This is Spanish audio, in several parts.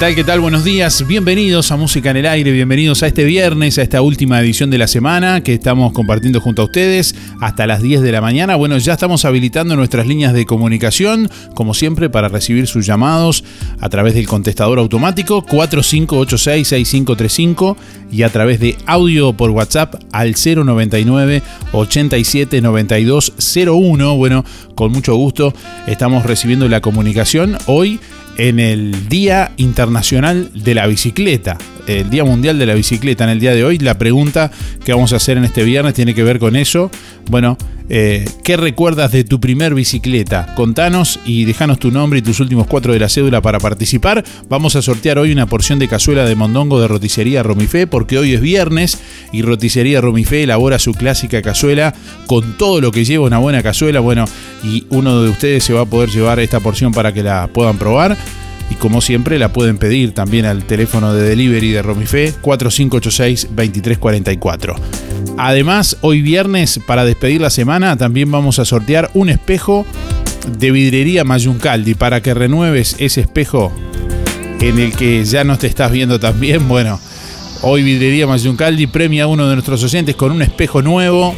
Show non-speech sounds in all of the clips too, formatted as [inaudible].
tal? ¿Qué tal? Buenos días. Bienvenidos a Música en el Aire. Bienvenidos a este viernes, a esta última edición de la semana que estamos compartiendo junto a ustedes hasta las 10 de la mañana. Bueno, ya estamos habilitando nuestras líneas de comunicación, como siempre, para recibir sus llamados a través del contestador automático 4586-6535 y a través de audio por WhatsApp al 099 87 Bueno, con mucho gusto estamos recibiendo la comunicación hoy en el Día Internacional de la Bicicleta, el Día Mundial de la Bicicleta. En el día de hoy, la pregunta que vamos a hacer en este viernes tiene que ver con eso. Bueno, eh, ¿qué recuerdas de tu primer bicicleta? Contanos y déjanos tu nombre y tus últimos cuatro de la cédula para participar. Vamos a sortear hoy una porción de cazuela de mondongo de roticería Romifé, porque hoy es viernes y roticería Romifé elabora su clásica cazuela con todo lo que lleva una buena cazuela. Bueno, y uno de ustedes se va a poder llevar esta porción para que la puedan probar. Y como siempre la pueden pedir también al teléfono de delivery de Romifé 4586-2344. Además, hoy viernes, para despedir la semana, también vamos a sortear un espejo de vidrería Mayuncaldi para que renueves ese espejo en el que ya no te estás viendo tan bien. Bueno, hoy vidrería Mayuncaldi premia a uno de nuestros oyentes con un espejo nuevo.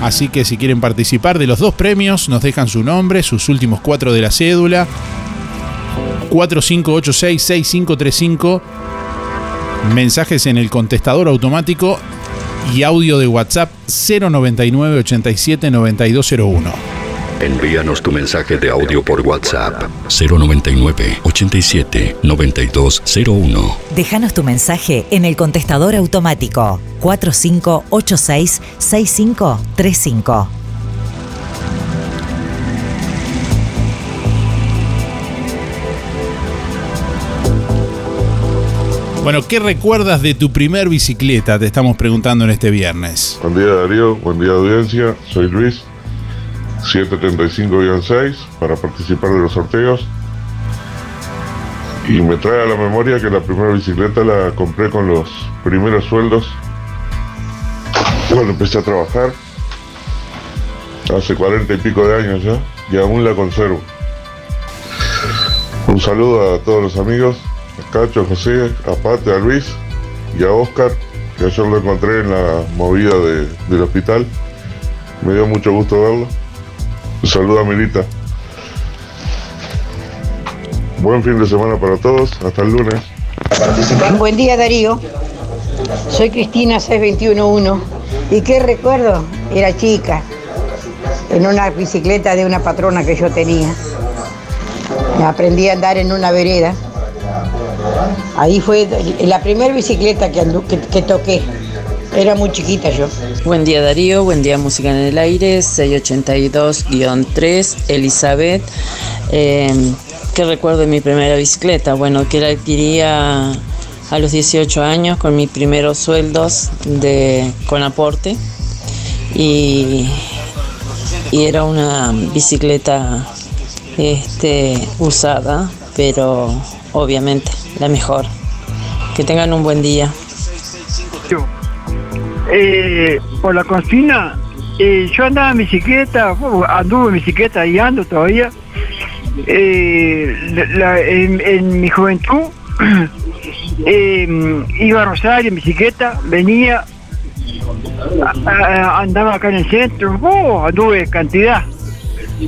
Así que si quieren participar de los dos premios, nos dejan su nombre, sus últimos cuatro de la cédula 4586-6535. Mensajes en el contestador automático y audio de WhatsApp 099 87 9201. Envíanos tu mensaje de audio por WhatsApp 099 87 9201. Déjanos tu mensaje en el contestador automático 4586 6535. Bueno, ¿qué recuerdas de tu primer bicicleta? Te estamos preguntando en este viernes. Buen día Darío, buen día audiencia, soy Luis, 735-6 para participar de los sorteos. Y me trae a la memoria que la primera bicicleta la compré con los primeros sueldos cuando empecé a trabajar, hace 40 y pico de años ya, y aún la conservo. Un saludo a todos los amigos a Cacho, a José, a Pate, a Luis y a Oscar, que ayer lo encontré en la movida de- del hospital. Me dio mucho gusto verlo. Un saludo a Milita. Buen fin de semana para todos. Hasta el lunes. Buen día Darío, soy Cristina 6211 y qué recuerdo, era chica, en una bicicleta de una patrona que yo tenía. Aprendí a andar en una vereda. Ahí fue la primera bicicleta que, que, toqué. Era muy chiquita yo. Buen día Darío, buen día Música en el Aire, 682-3, Elizabeth. Eh, ¿Qué recuerdo de mi primera bicicleta? Bueno, que la adquiría a los 18 años con mis primeros sueldos de, con aporte y, y era una bicicleta este, usada, pero obviamente la mejor. Que tengan un buen día. eh, por la cocina, eh, yo andaba en bicicleta, uh, anduve en bicicleta y ando todavía. Eh, en, mi juventud [clears throat] iba a Rosario en bicicleta, venía, andaba acá en el centro, oh, anduve cantidad.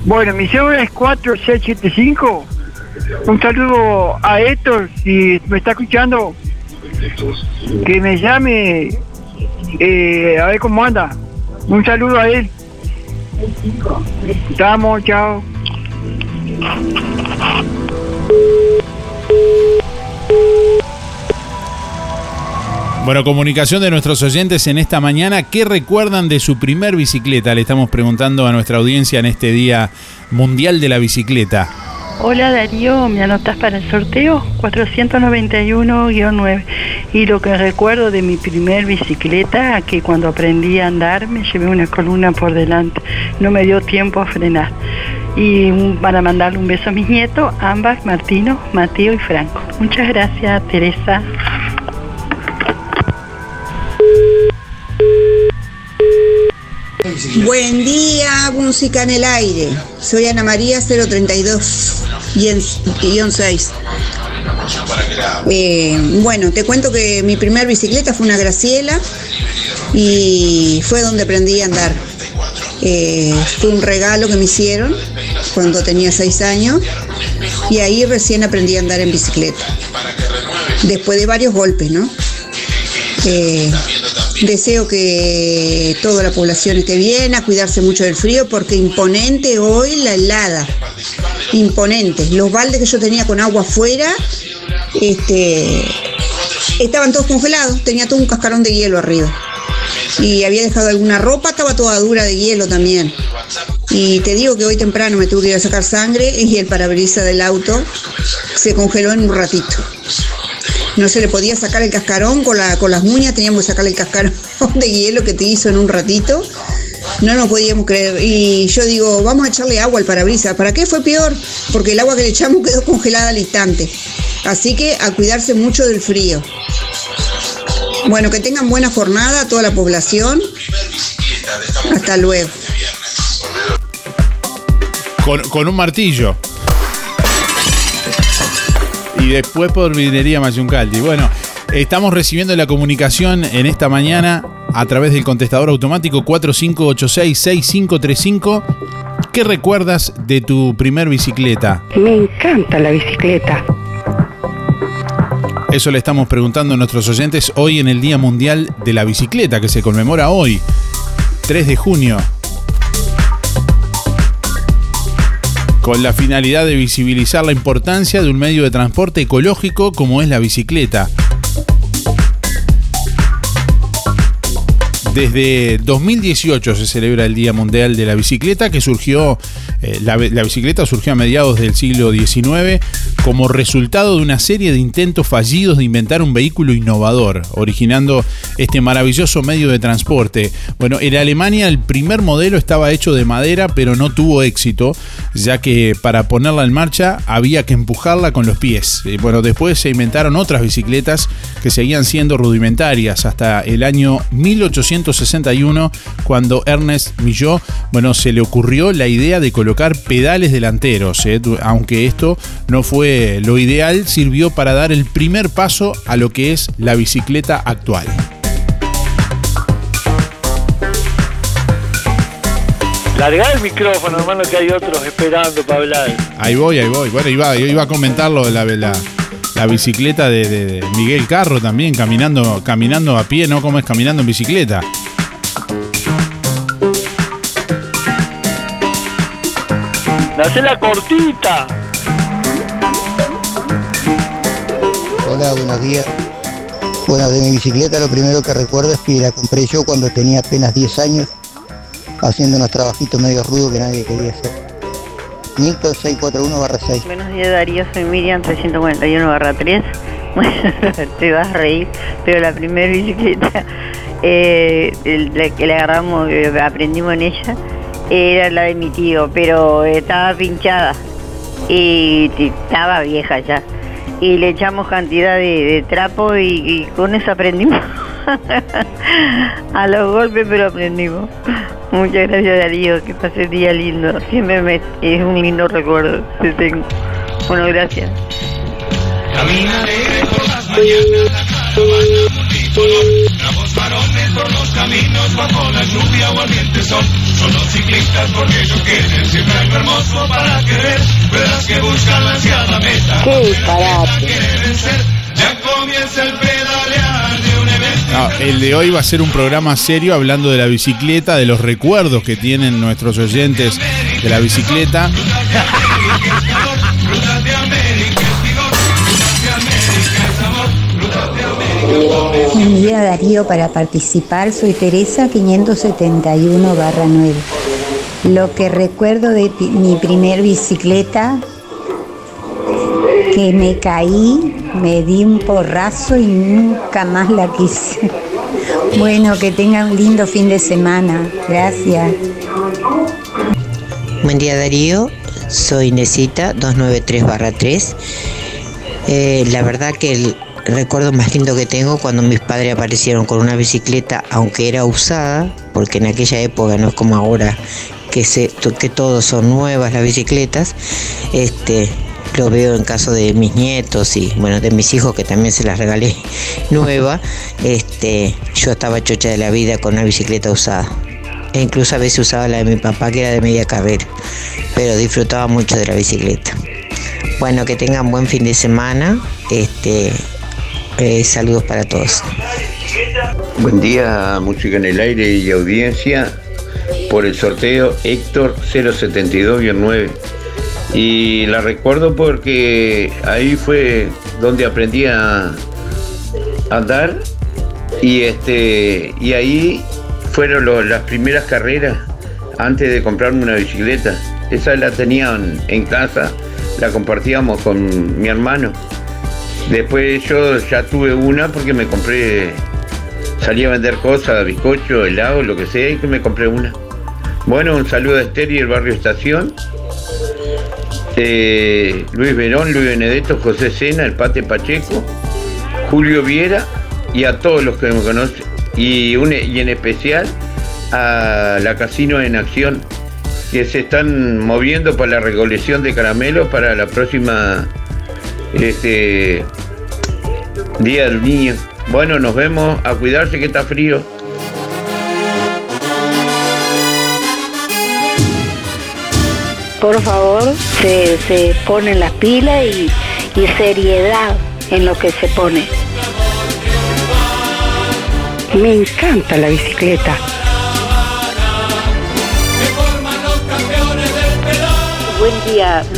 Bueno, mi cédula es 4675. Un saludo a Héctor, si me está escuchando, que me llame eh, a ver cómo anda. Un saludo a él. Estamos, chao. Bueno, comunicación de nuestros oyentes en esta mañana. ¿Qué recuerdan de su primer bicicleta? Le estamos preguntando a nuestra audiencia en este Día Mundial de la Bicicleta. Hola Darío, ¿me anotas para el sorteo? 491-9. Y lo que recuerdo de mi primer bicicleta, que cuando aprendí a andar me llevé una columna por delante. No me dio tiempo a frenar. Y para mandarle un beso a mis nietos, Ámbar, Martino, Mateo y Franco. Muchas gracias, Teresa. Buen día, música en el aire. Soy Ana María 032 guion 6. Eh, bueno, te cuento que mi primer bicicleta fue una Graciela y fue donde aprendí a andar. Eh, fue un regalo que me hicieron cuando tenía 6 años y ahí recién aprendí a andar en bicicleta. Después de varios golpes, ¿no? Eh, deseo que toda la población esté bien, a cuidarse mucho del frío, porque imponente hoy la helada. Imponente. Los baldes que yo tenía con agua afuera, este, estaban todos congelados, tenía todo un cascarón de hielo arriba. Y había dejado alguna ropa, estaba toda dura de hielo también. Y te digo que hoy temprano me tuve que ir a sacar sangre y el parabrisas del auto se congeló en un ratito. No se le podía sacar el cascarón con, la, con las uñas, teníamos que sacarle el cascarón [laughs] de hielo que te hizo en un ratito. No nos podíamos creer. Y yo digo, vamos a echarle agua al parabrisas. ¿Para qué fue peor? Porque el agua que le echamos [laughs] quedó congelada al instante. Así que a cuidarse mucho del frío. Bueno, que tengan buena jornada toda la población. Hasta luego. Con, con un martillo. Y después por Vinería Mayuncaldi. Bueno, estamos recibiendo la comunicación en esta mañana a través del contestador automático 4586-6535. ¿Qué recuerdas de tu primer bicicleta? Me encanta la bicicleta. Eso le estamos preguntando a nuestros oyentes hoy en el Día Mundial de la Bicicleta, que se conmemora hoy, 3 de junio. Con la finalidad de visibilizar la importancia de un medio de transporte ecológico como es la bicicleta. Desde 2018 se celebra el Día Mundial de la Bicicleta, que surgió, eh, la, la, bicicleta surgió a mediados del siglo XIX como resultado de una serie de intentos fallidos de inventar un vehículo innovador, originando este maravilloso medio de transporte. Bueno, en Alemania el primer modelo estaba hecho de madera, pero no tuvo éxito, ya que para ponerla en marcha había que empujarla con los pies. Bueno, después se inventaron otras bicicletas que seguían siendo rudimentarias hasta el año 1800 1961 cuando Ernest Millot, bueno, se le ocurrió la idea de colocar pedales delanteros, ¿eh? aunque esto no fue lo ideal, sirvió para dar el primer paso a lo que es la bicicleta actual. Larga el micrófono, hermano, que hay otros esperando para hablar. Ahí voy, ahí voy. Bueno, iba, yo iba a comentarlo de la, la, la bicicleta de, de, Miguel Carro también, caminando, caminando a pie, ¿no? Como es caminando en bicicleta. Hace la cortita. Hola, buenos días. Bueno, de mi bicicleta lo primero que recuerdo es que la compré yo cuando tenía apenas 10 años, haciendo unos trabajitos medio rudos que nadie quería hacer. Nilton 641 barra 6. Buenos días Darío, soy Miriam 341 barra 3. [laughs] Bueno, te vas a reír, pero la primera bicicleta eh, la que le agarramos, aprendimos en ella, era la de mi tío, pero estaba pinchada y estaba vieja ya. Y le echamos cantidad de, trapo y, y con eso aprendimos. [laughs] a los golpes, pero aprendimos. Muchas gracias Darío, que pase el día lindo. Siempre me, es un lindo recuerdo que tengo. Bueno, gracias. Caminaré por las mañanas, la Ramos varones por los caminos, bajo la lluvia o al sol. Son los ciclistas porque ellos quieren siempre algo hermoso para querer. Verás que buscan la ansiada meta. ¡Qué disparate! Ya comienza el pedalear de un evento. No, el de hoy va a ser un programa serio hablando de la bicicleta, de los recuerdos que tienen nuestros oyentes de la bicicleta. [laughs] Buen día Darío, para participar soy Teresa 571 barra 9. Lo que recuerdo de mi primer bicicleta, que me caí, me di un porrazo y nunca más la quise. [laughs] Bueno, que tengan un lindo fin de semana. Gracias. Buen día Darío, soy Nesita 293 barra 3. Eh, la verdad que el recuerdo más lindo que tengo cuando mis padres aparecieron con una bicicleta, aunque era usada, porque en aquella época no es como ahora que, se, que todos son nuevas las bicicletas, este, lo veo en caso de mis nietos y bueno de mis hijos que también se las regalé [laughs] nueva este yo estaba chocha de la vida con una bicicleta usada. E incluso a veces usaba la de mi papá que era de media carrera pero disfrutaba mucho de la bicicleta. Bueno que tengan buen fin de semana este eh, saludos para todos. Buen día, música en el aire y audiencia. Por el sorteo Héctor 072-9. Y la recuerdo porque ahí fue donde aprendí a andar y este y ahí fueron las primeras carreras antes de comprarme una bicicleta. Esa la tenían en casa, la compartíamos con mi hermano. Después yo ya tuve una porque me compré, salí a vender cosas, bizcocho, helado, lo que sea, y que me compré una. Bueno, un saludo a Esther y el barrio Estación. Eh, Luis Verón, Luis Benedetto, José Sena, el Pate Pacheco, Julio Viera y a todos los que me conocen. Y, y en especial a la Casino en Acción, que se están moviendo para la recolección de caramelos para la próxima este Día del Niño. Bueno, nos vemos. A cuidarse que está frío. por favor, se, se ponen las pilas y, y seriedad en lo que se pone. Me encanta la bicicleta.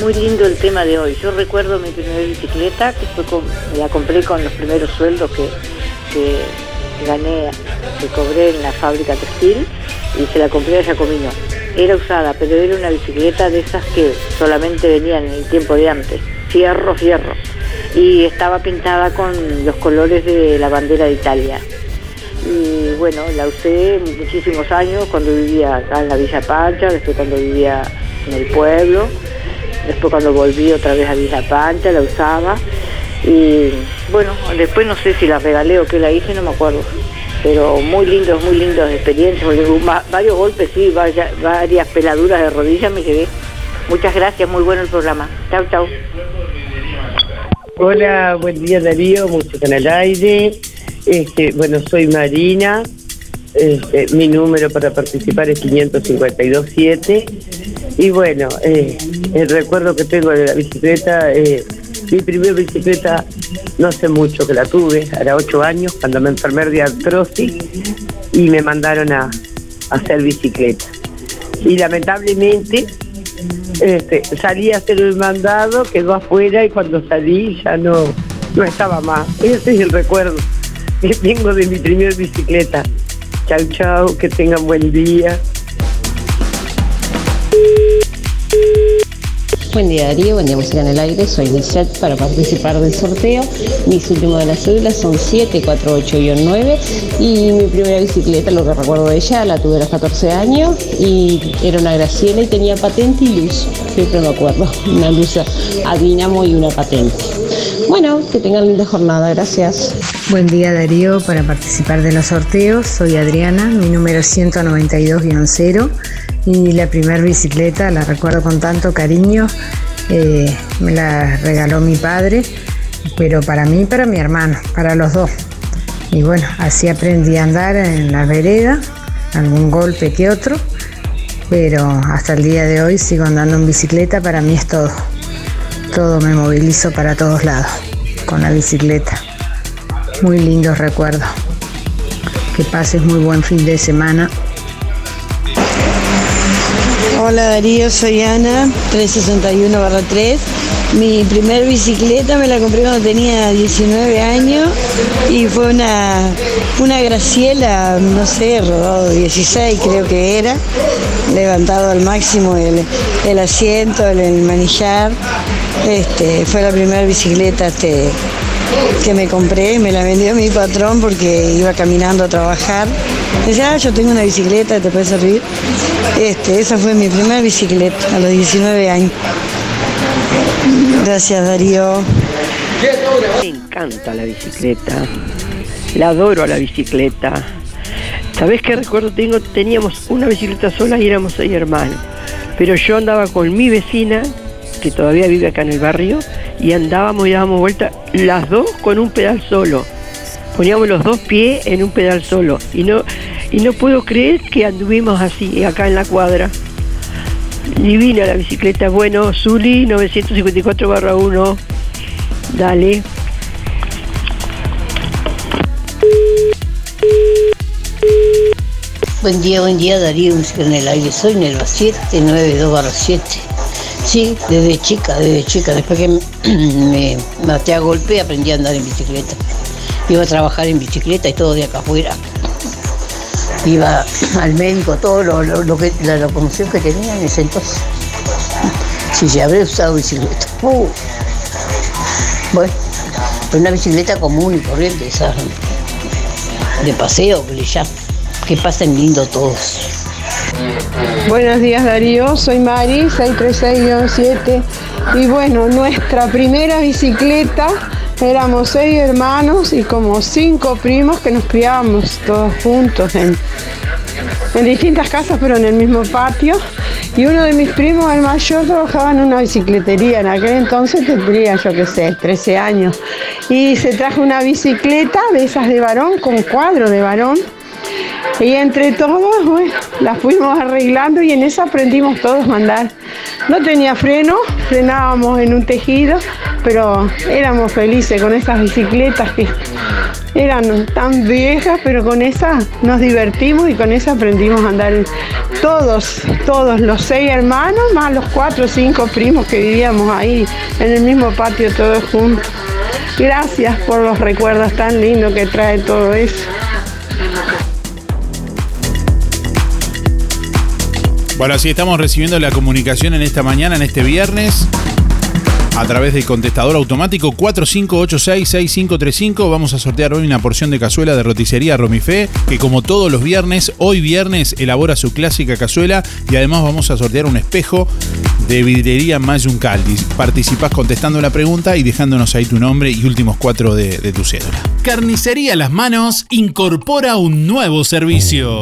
Muy lindo el tema de hoy. Yo recuerdo mi primera bicicleta, que fue con- la compré con los primeros sueldos que, que gané, que cobré en la fábrica textil y se la compré a Giacomino. Era usada, pero era una bicicleta de esas que solamente venían en el tiempo de antes, fierro, fierro. Y estaba pintada con los colores de la bandera de Italia. Y bueno, la usé muchísimos años cuando vivía acá en la Villa Pancha, después cuando vivía en el pueblo, después cuando volví otra vez a Villa Pancha la usaba. Y bueno, después no sé si la regalé o qué la hice, no me acuerdo. Pero muy lindos, muy lindos experiencias, varios golpes, sí, varias peladuras de rodillas me llevé. Muchas gracias, muy bueno el programa. Chau, chau. Hola, buen día Darío, música en el aire. Este, bueno, soy Marina. Este, mi número para participar es 5527. Y bueno, eh, el recuerdo que tengo de la bicicleta, eh, mi primera bicicleta no sé mucho que la tuve, era ocho años, cuando me enfermé de artrosis y me mandaron a, hacer bicicleta. Y lamentablemente este, salí a hacer el mandado, quedó afuera y cuando salí ya no, no estaba más. Ese es el recuerdo que tengo de mi primer bicicleta. Chau, chau, que tengan buen día. Buen día Darío, buen día Música en el Aire, soy Lisette para participar del sorteo. Mis últimos de las cédulas son 748-9 y mi primera bicicleta, lo que recuerdo de ella, la tuve a los 14 años y era una Graciela y tenía patente y luz, siempre me acuerdo, [laughs] una luz a dinamo y una patente. Bueno, que tengan linda jornada, gracias. Buen día Darío, para participar de los sorteos soy Adriana, mi número es 192-0 y la primera bicicleta la recuerdo con tanto cariño, eh, me la regaló mi padre, pero para mí y para mi hermano, para los dos. Y bueno, así aprendí a andar en la vereda, algún golpe que otro, pero hasta el día de hoy sigo andando en bicicleta, para mí es todo. Todo me movilizo para todos lados con la bicicleta. Muy lindos recuerdos. Que pases muy buen fin de semana. Hola Darío, soy Ana, 361-3. Mi primer bicicleta me la compré cuando tenía 19 años y fue una, una Graciela, no sé, rodado 16 creo que era, levantado al máximo el, el asiento, el, el manillar. Este, fue la primera bicicleta este, que me compré, me la vendió mi patrón porque iba caminando a trabajar. Decía, ah, yo tengo una bicicleta, ¿te puede servir? Este, esa fue mi primera bicicleta a los 19 años. Gracias Darío. Me encanta la bicicleta. La adoro a la bicicleta. ¿Sabés qué recuerdo tengo? Teníamos una bicicleta sola y éramos seis hermanos. Pero yo andaba con mi vecina, que todavía vive acá en el barrio, y andábamos y dábamos vuelta las dos con un pedal solo. Poníamos los dos pies en un pedal solo. Y no, y no puedo creer que anduvimos así, acá en la cuadra. Divina la bicicleta. Bueno, Zuli 954 1. Dale. Buen día, buen día, Darío, en el aire. Soy Nelva 792 7. Sí, desde chica, desde chica. Después que [clears throat] me maté a golpe, aprendí a andar en bicicleta. Iba a trabajar en bicicleta y todo de acá afuera. Iba [clears throat] al médico, todo lo, la locomoción que tenía en ese entonces. [laughs] Si ya habré usado bicicleta. Uh. Bueno, una bicicleta común y corriente, esa de paseo, que llaman. Que pasen lindo todos. Buenos días Darío, soy Mari, 636-7 y bueno, nuestra primera bicicleta éramos seis hermanos y como cinco primos que nos criábamos todos juntos en, en distintas casas pero en el mismo patio. Y uno de mis primos, el mayor, trabajaba en una bicicletería, en aquel entonces tendría yo qué sé, 13 años. Y se trajo una bicicleta de esas de varón con cuadro de varón Y entre todos, bueno, la fuimos arreglando y en eso aprendimos todos a andar. No tenía freno, frenábamos en un tejido, pero éramos felices con esas bicicletas que eran tan viejas, pero con esa nos divertimos y con esa aprendimos a andar. Todos, todos, los seis hermanos, más los cuatro o cinco primos que vivíamos ahí en el mismo patio todos juntos. Gracias por los recuerdos tan lindos que trae todo eso. Bueno, así estamos recibiendo la comunicación en esta mañana, en este viernes, a través del contestador automático 4586-6535. Vamos a sortear hoy una porción de cazuela de roticería Romifé, que como todos los viernes, hoy viernes elabora su clásica cazuela y además vamos a sortear un espejo de vidriería Mayun Caldis. Participás contestando la pregunta y dejándonos ahí tu nombre y últimos cuatro de, de tu cédula. Carnicería Las Manos incorpora un nuevo servicio.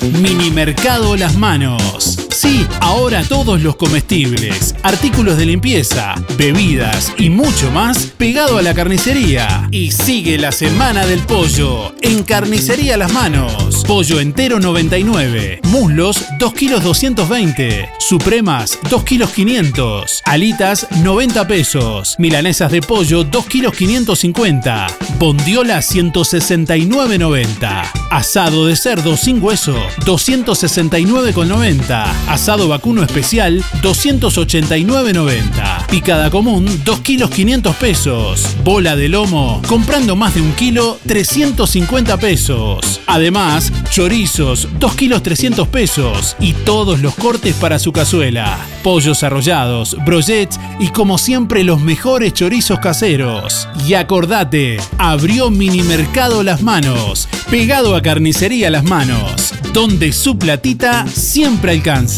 Mini Mercado Las Manos. Sí, ahora todos los comestibles, artículos de limpieza, bebidas y mucho más pegado a la carnicería. Y sigue la semana del pollo en Carnicería Las Manos. Pollo entero 99, muslos 2 kilos 220, supremas 2 kilos 500, alitas 90 pesos, milanesas de pollo 2 kilos 550, bondiola 169,90, asado de cerdo sin hueso 269,90, asado vacuno especial 289,90, picada común 2 kilos 500 pesos, bola de lomo comprando más de un kilo 350 pesos. Además, chorizos 2 kilos 300 pesos y todos los cortes para su cazuela, pollos arrollados, brochets y como siempre los mejores chorizos caseros. Y acordate, abrió Mini Mercado Las Manos, pegado a Carnicería Las Manos, donde su platita siempre alcanza.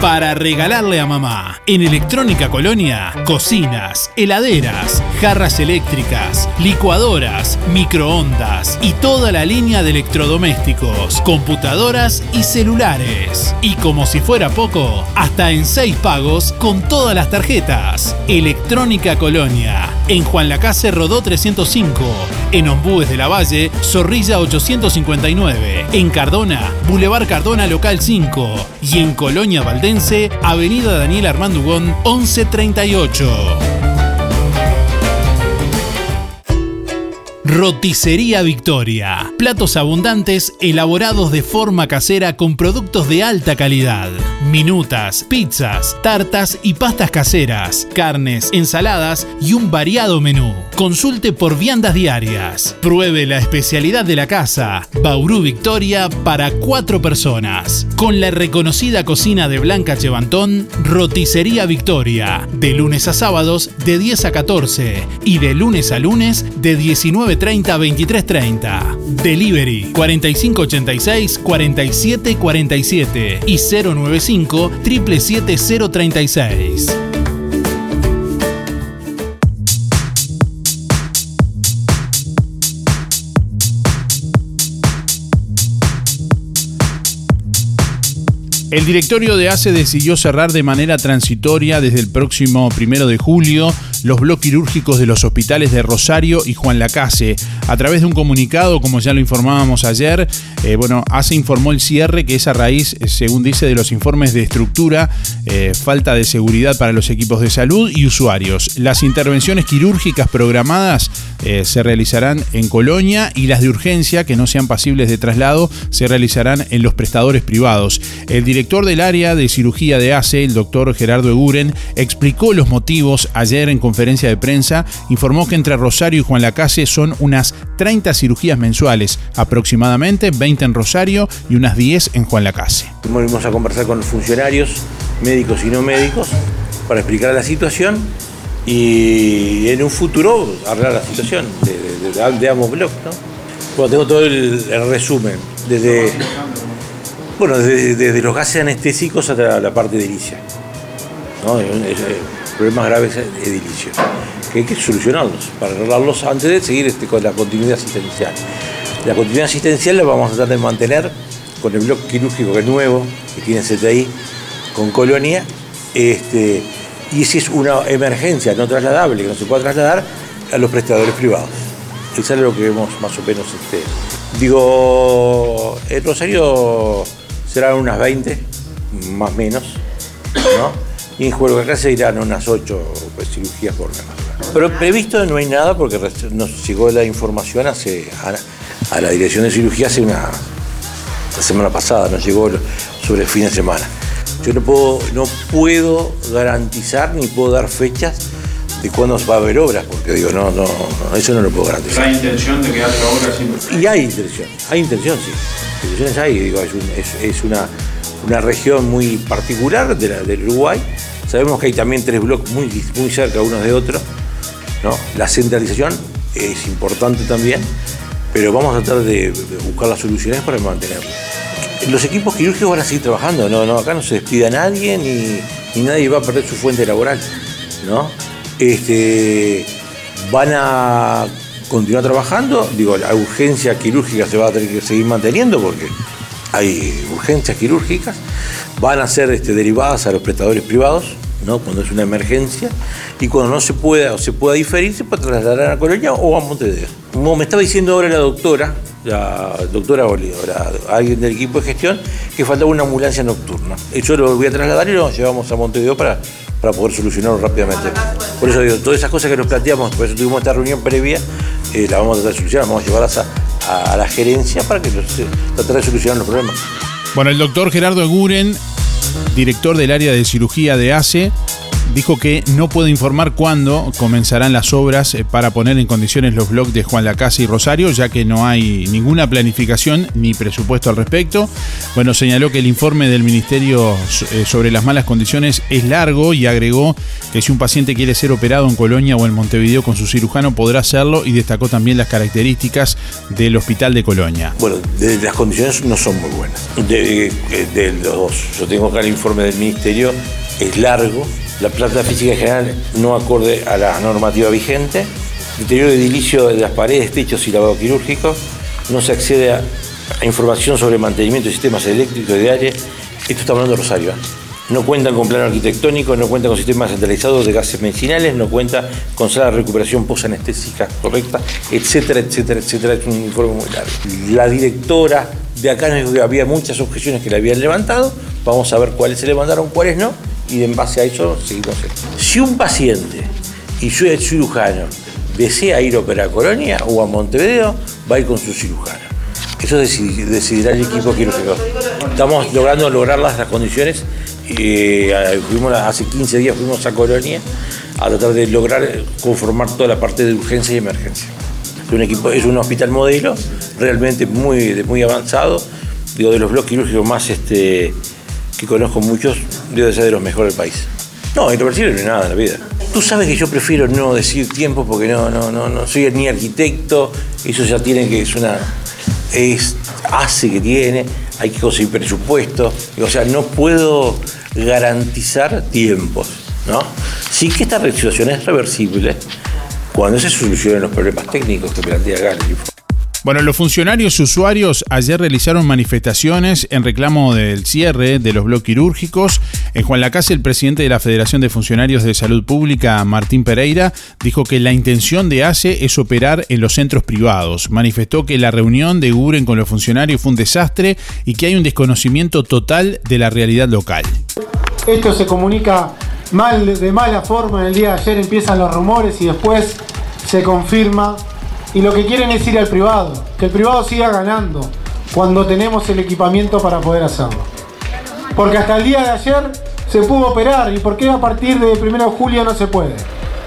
Para regalarle a mamá. En Electrónica Colonia, cocinas, heladeras, jarras eléctricas, licuadoras, microondas y toda la línea de electrodomésticos, computadoras y celulares. Y como si fuera poco, hasta en seis pagos con todas las tarjetas. Electrónica Colonia. En Juan Lacase Rodó 305. En Ombúes de la Valle, Zorrilla 859. En Cardona, Boulevard Cardona Local 5. Y en Colonia Valdense, Avenida Daniel Armando Ugón 1138. Roticería Victoria. Platos abundantes elaborados de forma casera con productos de alta calidad. Minutas, pizzas, tartas y pastas caseras, carnes, ensaladas y un variado menú. Consulte por viandas diarias. Pruebe la especialidad de la casa. Bauru Victoria para cuatro personas. Con la reconocida cocina de Blanca Chevantón, Roticería Victoria. De lunes a sábados de 10 a 14 y de lunes a lunes de 19 30 23 30. Delivery 4586 47 47 y 095 777 036. El directorio de ACE decidió cerrar de manera transitoria desde el próximo primero de julio los bloques quirúrgicos de los hospitales de Rosario y Juan Lacase. A través de un comunicado, como ya lo informábamos ayer, eh, bueno, ACE informó el cierre que es a raíz, eh, según dice, de los informes de estructura, eh, falta de seguridad para los equipos de salud y usuarios. Las intervenciones quirúrgicas programadas se realizarán en Colonia y las de urgencia, que no sean pasibles de traslado, se realizarán en los prestadores privados. El director del área de cirugía de ACE, el doctor Gerardo Eguren, explicó los motivos ayer en conferencia de prensa, informó que entre Rosario y Juan Lacase son unas 30 cirugías mensuales, aproximadamente 20 en Rosario y unas 10 en Juan Lacase. Volvimos a conversar con funcionarios, médicos y no médicos, para explicar la situación y en un futuro arreglar la situación de, de, de- de ambos bloques. ¿no? Bueno, tengo todo el, resumen, desde, bueno, desde, los gases anestésicos hasta la, parte edilicia. ¿no? Es- es- problemas graves edilicios, que hay que solucionarlos para arreglarlos antes de seguir este, con la continuidad asistencial. La continuidad asistencial la vamos a tratar de mantener con el bloque quirúrgico que es nuevo, que tiene CTI, con colonia, este, y si es una emergencia no trasladable, que no se pueda trasladar, a los prestadores privados. Eso es lo que vemos más o menos. Este. Digo, en Rosario serán unas 20, más o menos, ¿no? Y en Juego de acá se irán unas 8 pues, cirugías por mes. Pero previsto no hay nada porque nos llegó la información hace, a, a la dirección de cirugía hace una la semana pasada, nos llegó sobre el fin de semana. Yo no puedo, no puedo garantizar ni puedo dar fechas de cuándo va a haber obras, porque digo, no, no, no, eso no lo puedo garantizar. ¿Hay intención de quedar obra siempre? Y hay intención, hay intención, sí. Intenciones hay, digo, es, un- es- es una, una región muy particular de la- del Uruguay. Sabemos que hay también tres bloques muy, muy cerca unos de otros. ¿No? La centralización es importante también, pero vamos a tratar de buscar las soluciones para mantenerlo. Los equipos quirúrgicos van a seguir trabajando, no, no, acá no se despida nadie ni, ni nadie va a perder su fuente laboral. ¿no? Este, van a continuar trabajando, digo, la urgencia quirúrgica se va a tener que seguir manteniendo porque hay urgencias quirúrgicas, van a ser este, derivadas a los prestadores privados, ¿no? cuando es una emergencia, y cuando no se pueda o se pueda diferir, se puede trasladar a Colonia o a Montevideo. Como me estaba diciendo ahora la doctora, la doctora la- alguien del equipo de gestión, que faltaba una ambulancia nocturna. Yo lo voy a trasladar y lo llevamos a Montevideo para, para poder solucionarlo rápidamente. Por eso digo, todas esas cosas que nos planteamos, por eso tuvimos esta reunión previa, eh, la vamos a tratar de solucionar, vamos a llevarlas a, la gerencia para que los, eh, de solucionar los problemas. Bueno, el doctor Gerardo Eguren, director del área de cirugía de ACE, dijo que no puede informar cuándo comenzarán las obras eh, para poner en condiciones los bloques de Juan Lacase y Rosario, ya que no hay ninguna planificación ni presupuesto al respecto. Bueno, señaló que el informe del Ministerio eh, sobre las malas condiciones es largo y agregó que si un paciente quiere ser operado en Colonia o en Montevideo con su cirujano podrá hacerlo y destacó también las características del Hospital de Colonia. Bueno, las condiciones no son muy buenas. De, eh, de los dos, yo tengo acá el informe del Ministerio, es largo, la planta física en general no acorde a la normativa vigente, deterioro edilicio de las paredes, techos y lavado quirúrgico, no se accede a, información sobre mantenimiento de sistemas eléctricos y de aire, esto está hablando Rosario, ¿eh? no cuentan con plano arquitectónico, no cuentan con sistemas centralizados de gases medicinales, no cuenta con sala de recuperación posanestésica correcta, etcétera, etcétera, etcétera. Es un informe muy largo. La directora de acá había muchas objeciones que le habían levantado, vamos a ver cuáles se levantaron, cuáles no, y en base a eso seguimos. Si un paciente y yo cirujano desea ir a operar a Colonia o a Montevideo, va a ir con su cirujano. Eso decidi- decidirá el equipo quirúrgico. Estamos logrando lograr las, las condiciones. eh, fuimos hace 15 días fuimos a Colonia a tratar de lograr eh, conformar toda la parte de urgencia y emergencia. Es un, equipo, es un hospital modelo, realmente muy, muy avanzado. Digo, de los bloques quirúrgicos más este, que conozco muchos, debe ser de los mejores del país. No, irreversible no es nada en la vida. Tú sabes que yo prefiero no decir tiempo porque no, no, no, no soy ni arquitecto, eso ya tiene que, es una, es, hace que tiene, hay que conseguir presupuesto, o sea, no puedo garantizar tiempos, ¿no? Sí que esta situación es reversible cuando se solucionen los problemas técnicos que plantea informe. Bueno, los funcionarios usuarios ayer realizaron manifestaciones en reclamo del cierre de los bloques quirúrgicos. En Juan Lacase, el presidente de la Federación de Funcionarios de Salud Pública, Martín Pereira, dijo que la intención de ACE es operar en los centros privados. Manifestó que la reunión de Guren con los funcionarios fue un desastre y que hay un desconocimiento total de la realidad local. Esto se comunica mal, de mala forma. El día de ayer empiezan los rumores y después se confirma. Y lo que quieren es ir al privado, que el privado siga ganando cuando tenemos el equipamiento para poder hacerlo. Porque hasta el día de ayer se pudo operar y por qué a partir del 1 de julio no se puede.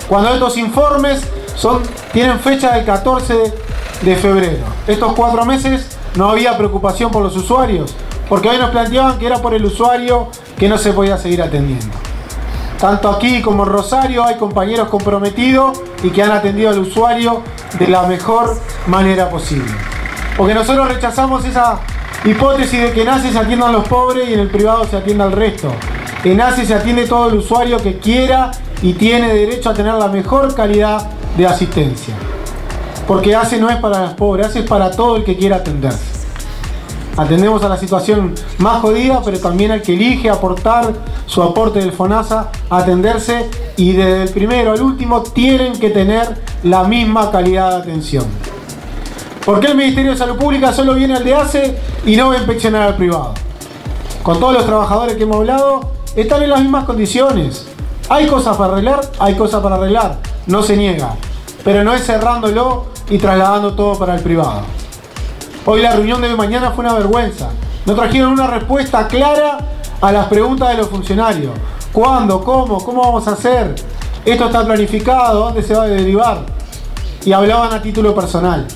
Cuando estos informes son, tienen fecha del 14 de febrero. Estos cuatro meses no había preocupación por los usuarios, porque hoy nos planteaban que era por el usuario que no se podía seguir atendiendo. Tanto aquí como en Rosario hay compañeros comprometidos y que han atendido al usuario de la mejor manera posible. Porque nosotros rechazamos esa hipótesis de que en ACE se atiendan los pobres y en el privado se atienda al resto. En ACE se atiende todo el usuario que quiera y tiene derecho a tener la mejor calidad de asistencia. Porque ACE no es para los pobres, ACE es para todo el que quiera atenderse. Atendemos a la situación más jodida, pero también al que elige aportar su aporte del FONASA atenderse y desde el primero al último tienen que tener la misma calidad de atención. ¿Por qué el Ministerio de Salud Pública solo viene al de ACE y no va a inspeccionar al privado? Con todos los trabajadores que hemos hablado, están en las mismas condiciones. Hay cosas para arreglar, hay cosas para arreglar, no se niega. Pero no es cerrándolo y trasladando todo para el privado. Hoy la reunión de mañana fue una vergüenza. No trajeron una respuesta clara a las preguntas de los funcionarios. ¿Cuándo? ¿Cómo? ¿Cómo vamos a hacer? Esto está planificado, ¿dónde se va a derivar? Y hablaban a título personal.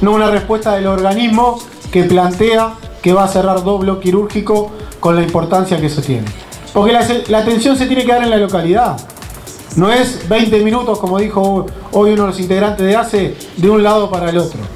No una respuesta del organismo que plantea que va a cerrar doble quirúrgico con la importancia que eso tiene. Porque la, la atención se tiene que dar en la localidad. No es 20 minutos, como dijo hoy uno de los integrantes de ACE, de un lado para el otro.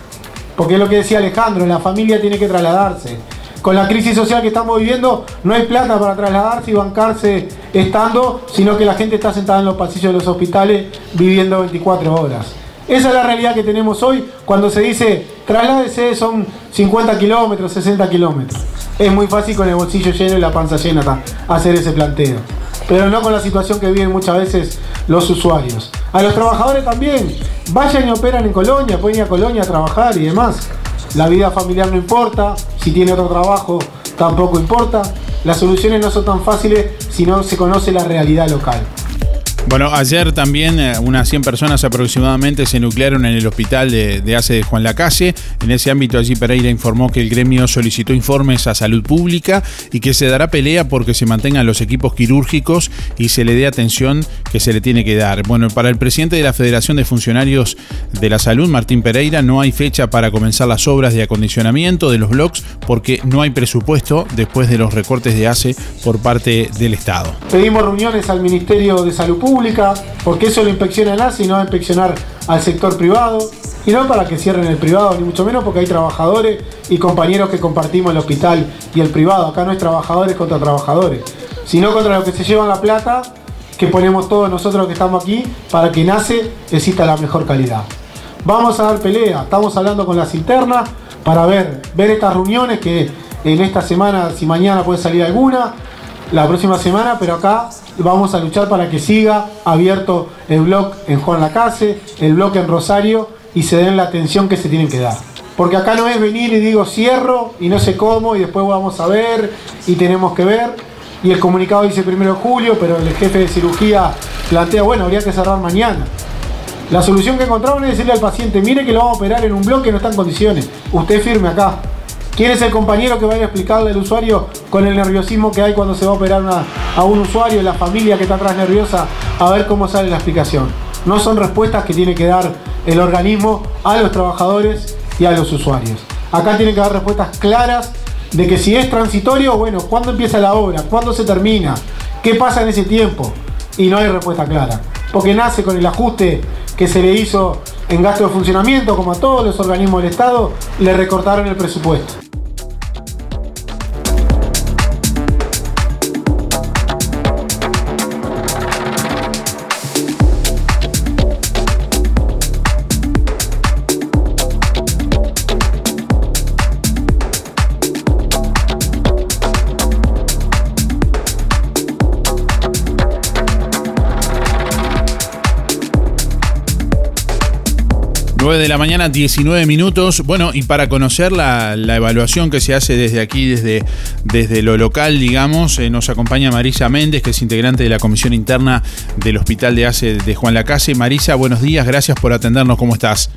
Porque es lo que decía Alejandro, la familia tiene que trasladarse. Con la crisis social que estamos viviendo, no hay plata para trasladarse y bancarse estando, sino que la gente está sentada en los pasillos de los hospitales viviendo 24 horas. Esa es la realidad que tenemos hoy cuando se dice trasládese son 50 kilómetros, 60 kilómetros. Es muy fácil con el bolsillo lleno y la panza llena hacer ese planteo. Pero no con la situación que viven muchas veces los usuarios. A los trabajadores también. Vayan y operan en Colonia, pueden ir a Colonia a trabajar y demás. La vida familiar no importa, si tiene otro trabajo tampoco importa. Las soluciones no son tan fáciles si no se conoce la realidad local. Bueno, ayer también eh, unas 100 personas aproximadamente se nuclearon en el hospital de, de ACE de Juan Lacase. En ese ámbito, allí Pereira informó que el gremio solicitó informes a salud pública y que se dará pelea porque se mantengan los equipos quirúrgicos y se le dé atención que se le tiene que dar. Bueno, para el presidente de la Federación de Funcionarios de la Salud, Martín Pereira, no hay fecha para comenzar las obras de acondicionamiento de los bloques porque no hay presupuesto después de los recortes de ACE por parte del Estado. Pedimos reuniones al Ministerio de Salud Pública porque eso lo inspecciona el ACE y no va a inspeccionar al sector privado. Y no para que cierren el privado, ni mucho menos porque hay trabajadores y compañeros que compartimos el hospital y el privado. Acá no es trabajadores contra trabajadores, sino contra los que se llevan la plata que ponemos todos nosotros que estamos aquí para que nace exista la mejor calidad. Vamos a dar pelea, estamos hablando con las internas para ver, ver estas reuniones que en esta semana, si mañana puede salir alguna, la próxima semana, pero acá vamos a luchar para que siga abierto el blog en Juan Lacase, el blog en Rosario y se den la atención que se tienen que dar. Porque acá no es venir y digo cierro y no sé cómo y después vamos a ver y tenemos que ver. Y el comunicado dice primero de julio, pero el jefe de cirugía plantea, bueno, habría que cerrar mañana. La solución que encontraron es decirle al paciente, mire que lo vamos a operar en un blog que no está en condiciones. Usted firme acá. ¿Quién es el compañero que vaya a explicarle al usuario con el nerviosismo que hay cuando se va a operar a un usuario, la familia que está atrás nerviosa, a ver cómo sale la explicación? No son respuestas que tiene que dar el organismo a los trabajadores y a los usuarios. Acá tiene que dar respuestas claras de que si es transitorio, bueno, ¿cuándo empieza la obra? ¿Cuándo se termina? ¿Qué pasa en ese tiempo? Y no hay respuesta clara. Porque nace con el ajuste que se le hizo en gasto de funcionamiento, como a todos los organismos del Estado, le recortaron el presupuesto. 9 de la mañana, 19 minutos. Bueno, y para conocer la, evaluación que se hace desde aquí, desde, desde lo local, digamos, eh, nos acompaña Marisa Méndez, que es integrante de la Comisión Interna del Hospital de ACE de Juan Lacase. Marisa, buenos días, gracias por atendernos, ¿cómo estás?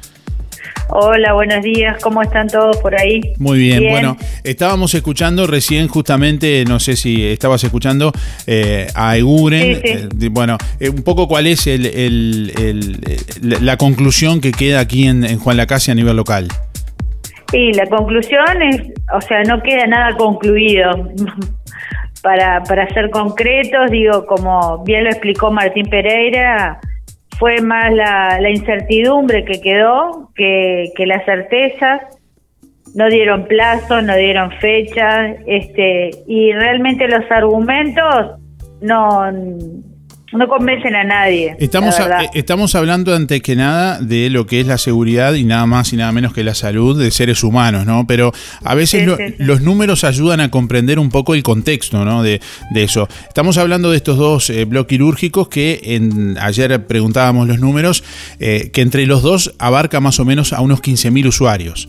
Hola, buenos días. ¿Cómo están todos por ahí? Muy bien. Bueno, estábamos escuchando recién justamente, no sé si estabas escuchando eh, a Eguren. Sí, sí. eh, bueno, eh, un poco cuál es el, el- el- la- conclusión que queda aquí en, en Juan Lacase a nivel local. Y la conclusión es, o sea, no queda nada concluido. [laughs] para, para ser concretos, digo, como bien lo explicó Martín Pereira, fue más la, la incertidumbre que quedó que, que las certezas. No dieron plazo, no dieron fecha, este, y realmente los argumentos no, no convencen a nadie. Estamos, a- estamos hablando antes que nada de lo que es la seguridad y nada más y nada menos que la salud de seres humanos, ¿no? Pero a veces Sí, lo- sí, sí. los números ayudan a comprender un poco el contexto, ¿no? De, de eso. Estamos hablando de estos dos eh, bloques quirúrgicos que en, ayer preguntábamos los números, eh, que entre los dos abarca más o menos a unos 15.000 usuarios.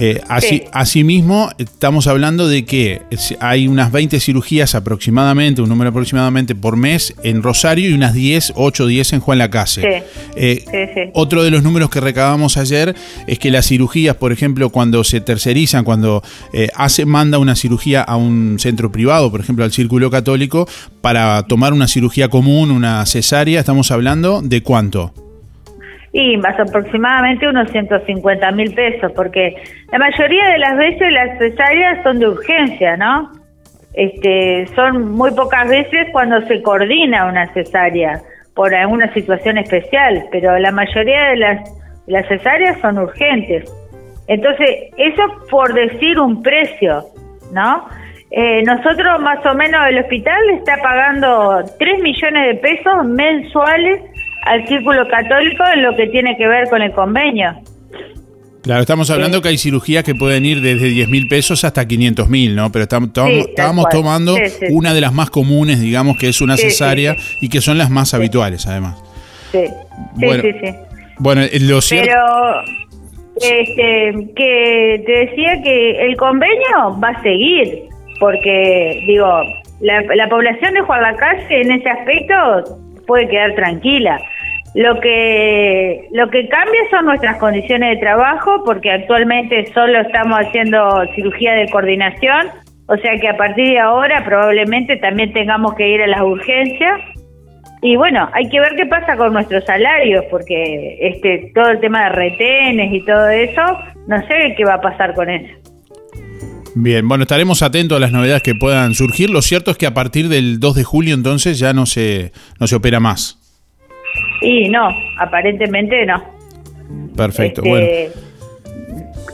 Eh, así, Sí. Asimismo, estamos hablando de que hay unas 20 cirugías aproximadamente, un número aproximadamente por mes en Rosario y unas 10, 8 o 10 en Juan Lacase. Sí. Eh, Sí, sí. Otro de los números que recabamos ayer es que las cirugías, por ejemplo, cuando se tercerizan, cuando eh, hace, manda una cirugía a un centro privado, por ejemplo al Círculo Católico, para tomar una cirugía común, una cesárea, estamos hablando de cuánto. Y más aproximadamente unos 150 mil pesos, porque la mayoría de las veces las cesáreas son de urgencia, ¿no? Este, son muy pocas veces cuando se coordina una cesárea por alguna situación especial, pero la mayoría de las, las cesáreas son urgentes. Entonces, eso por decir un precio, ¿no? Eh, nosotros más o menos el hospital está pagando 3 millones de pesos mensuales al Círculo Católico en lo que tiene que ver con el convenio. Claro, estamos hablando que hay cirugías que pueden ir desde 10 mil pesos hasta 500 mil, ¿no? Pero estamos, tal estábamos tomando Sí, sí. una de las más comunes, digamos, que es una Sí, sí, cesárea y que son las más habituales, además. Sí, sí, Bueno, sí, sí. Bueno, eh, lo cierto... Pero este, que te decía que el convenio va a seguir, porque digo, la, la población de Juan Lacase en ese aspecto puede quedar tranquila. Lo que lo que cambia son nuestras condiciones de trabajo, porque actualmente solo estamos haciendo cirugía de coordinación, o sea que a partir de ahora probablemente también tengamos que ir a las urgencias y bueno, hay que ver qué pasa con nuestros salarios, porque este todo el tema de retenes y todo eso, no sé qué va a pasar con eso. Bien, bueno, estaremos atentos a las novedades que puedan surgir. Lo cierto es que a partir del 2 de julio entonces ya no se, no se opera más. Y no, aparentemente no. Perfecto, Este, bueno.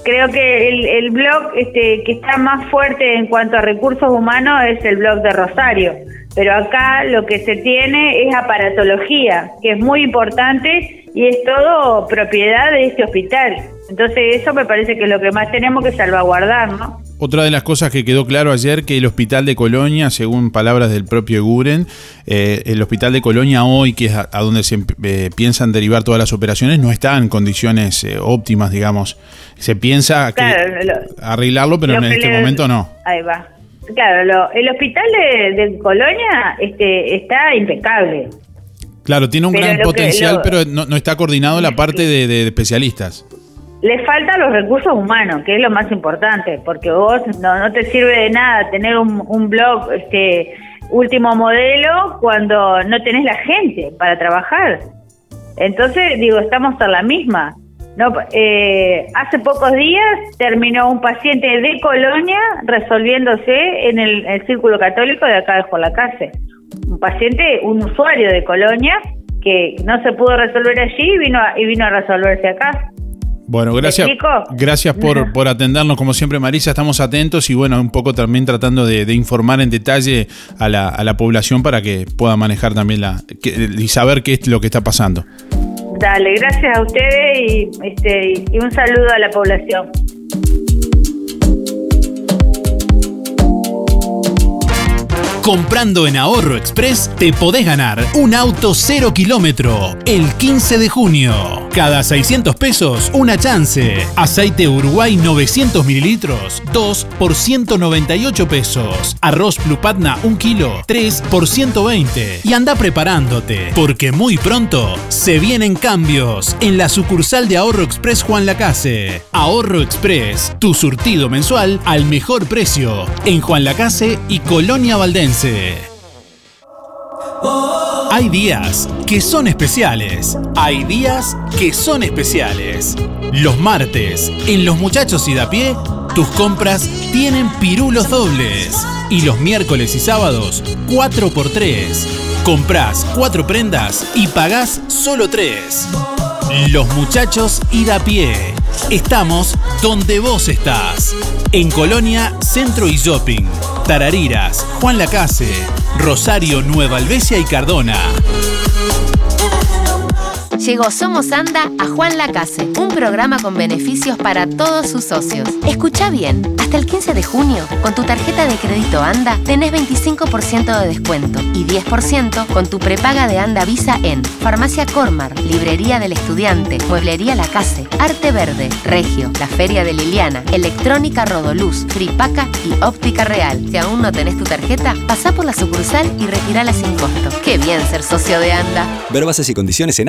Creo que el, el blog este, que está más fuerte en cuanto a recursos humanos es el blog de Rosario, pero acá lo que se tiene es aparatología, que es muy importante y es todo propiedad de este hospital. Entonces eso me parece que es lo que más tenemos que salvaguardar, ¿no? Otra de las cosas que quedó claro ayer que el hospital de Colonia, según palabras del propio Guren, eh, el hospital de Colonia hoy, que es a, a donde se eh, piensan derivar todas las operaciones, no está en condiciones eh, óptimas, digamos. Se piensa que lo- arreglarlo, pero en este le- momento no. Ahí va. Claro, lo- el hospital de, de Colonia este, está impecable. Claro, tiene un Pero gran que- potencial, lo- pero no, no está coordinado la parte de, de especialistas. Le faltan los recursos humanos, que es lo más importante, porque vos no, no te sirve de nada tener un, blog este último modelo cuando no tenés la gente para trabajar. Entonces, digo, estamos en la misma. No, eh, hace pocos días terminó un paciente de Colonia resolviéndose en el, el Círculo Católico de acá de Jolacase. Un paciente, un usuario de Colonia que no se pudo resolver allí y vino a, y vino a resolverse acá. Bueno, gracias, gracias por, [laughs] por atendernos como siempre, Marisa. Estamos atentos y bueno, un poco también tratando de, de informar en detalle a la, a la población para que pueda manejar también la que- y saber qué es lo que está pasando. Dale, gracias a ustedes y, este, y un saludo a la población. Comprando en Ahorro Express te podés ganar un auto cero kilómetro el 15 de junio. Cada 600 pesos, una chance. Aceite Uruguay 900 mililitros, 2 por 198 pesos. Arroz Plupatna 1 kilo, 3 por 120. Y anda preparándote, porque muy pronto se vienen cambios en la sucursal de Ahorro Express Juan Lacase. Ahorro Express, tu surtido mensual al mejor precio en Juan Lacase y Colonia Valdense. Hay días que son especiales. Hay días que son especiales. Los martes, en Los Muchachos y da pie, tus compras tienen pirulos dobles. Y los miércoles y sábados, 4x3. Comprás 4 prendas y pagás solo 3. Los Muchachos y pie. Estamos donde vos estás. En Colonia, Centro y Shopping. Tarariras, Juan Lacase, Rosario, Nueva Albesia y Cardona. Llegó Somos Anda a Juan Lacase, un programa con beneficios para todos sus socios. Escucha bien, hasta el 15 de junio, con tu tarjeta de crédito Anda, tenés 25% de descuento y 10% con tu prepaga de Anda Visa en Farmacia Cormar, Librería del Estudiante, Mueblería La Case, Arte Verde, Regio, La Feria de Liliana, Electrónica Rodoluz, Fripaca y Óptica Real. Si aún no tenés tu tarjeta, pasá por la sucursal y retirala sin costo. Qué bien ser socio de Anda. Ver bases y condiciones en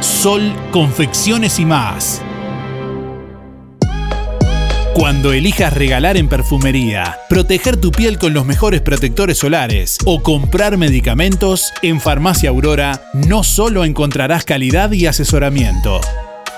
Sol Confecciones y más. Cuando elijas regalar en perfumería, proteger tu piel con los mejores protectores solares o comprar medicamentos, en Farmacia Aurora no solo encontrarás calidad y asesoramiento.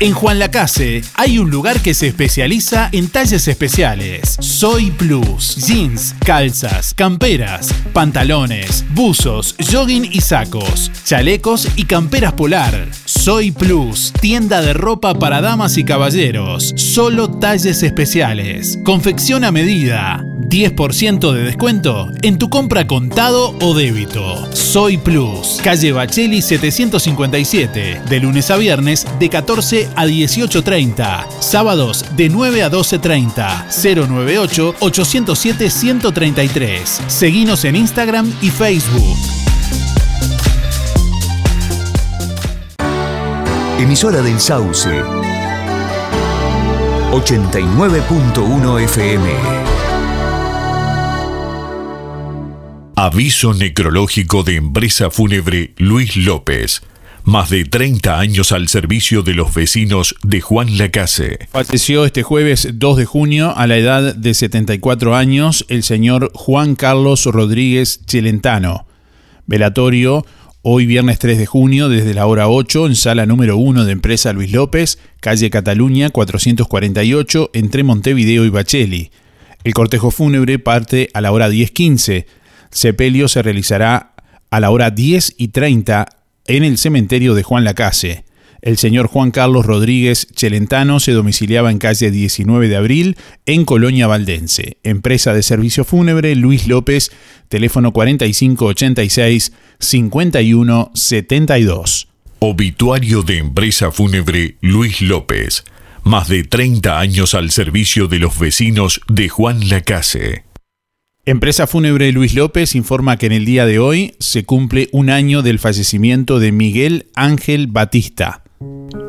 En Juan Lacase hay un lugar que se especializa en talles especiales. Soy Plus. Jeans, calzas, camperas, pantalones, buzos, jogging y sacos, chalecos y camperas polar. Soy Plus, tienda de ropa para damas y caballeros. Solo talles especiales. Confección a medida. 10% de descuento en tu compra contado o débito. Soy Plus, calle Bacheli 757, de lunes a viernes de 14 a 18.30, sábados de 9 a 12.30, 098 807 133. Seguinos en Instagram y Facebook. Emisora del Sauce. 89.1 FM. Aviso necrológico de empresa fúnebre Luis López. Más de 30 años al servicio de los vecinos de Juan Lacase. Falleció este jueves 2 de junio a la edad de 74 años el señor Juan Carlos Rodríguez Chelentano. Velatorio hoy viernes 3 de junio desde la hora 8 en sala número 1 de empresa Luis López, calle Cataluña 448 entre Montevideo y Bacheli. El cortejo fúnebre parte a la hora 10.15. Sepelio se realizará a la hora 10 y 30 en el cementerio de Juan Lacase. El señor Juan Carlos Rodríguez Chelentano se domiciliaba en calle 19 de abril en Colonia Valdense. Empresa de servicio fúnebre Luis López, teléfono 4586 5172. Obituario de empresa fúnebre Luis López. Más de 30 años al servicio de los vecinos de Juan Lacase. Empresa Fúnebre Luis López informa que en el día de hoy se cumple un año del fallecimiento de Miguel Ángel Batista.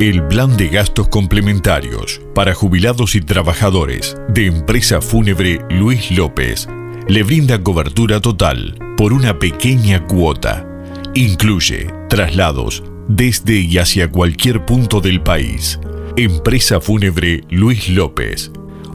El plan de gastos complementarios para jubilados y trabajadores de Empresa Fúnebre Luis López le brinda cobertura total por una pequeña cuota. Incluye traslados desde y hacia cualquier punto del país. Empresa Fúnebre Luis López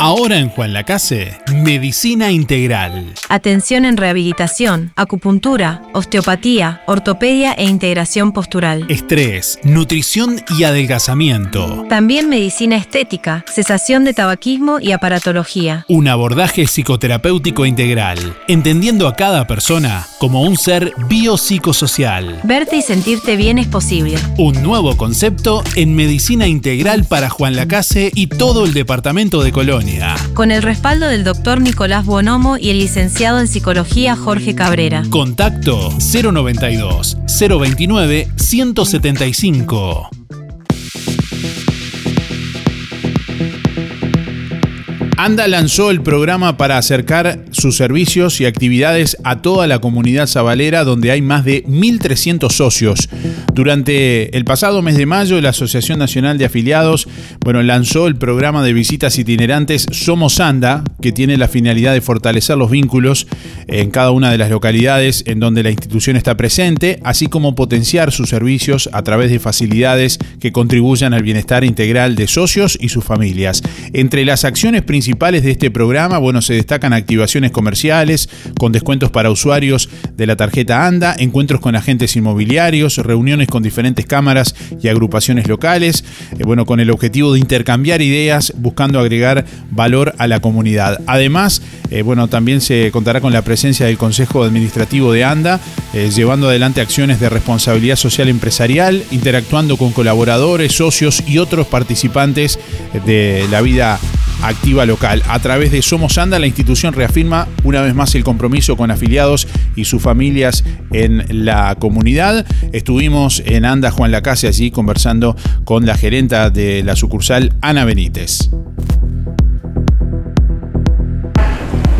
Ahora en Juan Lacase, Medicina Integral. Atención en rehabilitación, acupuntura, osteopatía, ortopedia e integración postural. Estrés, nutrición y adelgazamiento. También medicina estética, cesación de tabaquismo y aparatología. Un abordaje psicoterapéutico integral, entendiendo a cada persona como un ser biopsicosocial. Verte y sentirte bien es posible. Un nuevo concepto en medicina integral para Juan Lacase y todo el departamento de Colonia. Con el respaldo del doctor Nicolás Bonomo y el licenciado en psicología Jorge Cabrera. Contacto 092 029 175. ANDA lanzó el programa para acercar sus servicios y actividades a toda la comunidad sabalera donde hay más de 1.300 socios. Durante el pasado mes de mayo, la Asociación Nacional de Afiliados bueno, lanzó el programa de visitas itinerantes Somos ANDA, que tiene la finalidad de fortalecer los vínculos en cada una de las localidades en donde la institución está presente, así como potenciar sus servicios a través de facilidades que contribuyan al bienestar integral de socios y sus familias. Entre las acciones principales de este programa, bueno, se destacan activaciones comerciales con descuentos para usuarios de la tarjeta ANDA, encuentros con agentes inmobiliarios, reuniones con diferentes cámaras y agrupaciones locales, eh, bueno, con el objetivo de intercambiar ideas buscando agregar valor a la comunidad. Además, eh, bueno, también se contará con la presencia del Consejo Administrativo de ANDA, eh, llevando adelante acciones de responsabilidad social empresarial, interactuando con colaboradores, socios y otros participantes de la vida activa local. A través de Somos Anda, la institución reafirma una vez más el compromiso con afiliados y sus familias en la comunidad. Estuvimos en Anda Juan Lacase allí conversando con la gerenta de la sucursal Ana Benítez.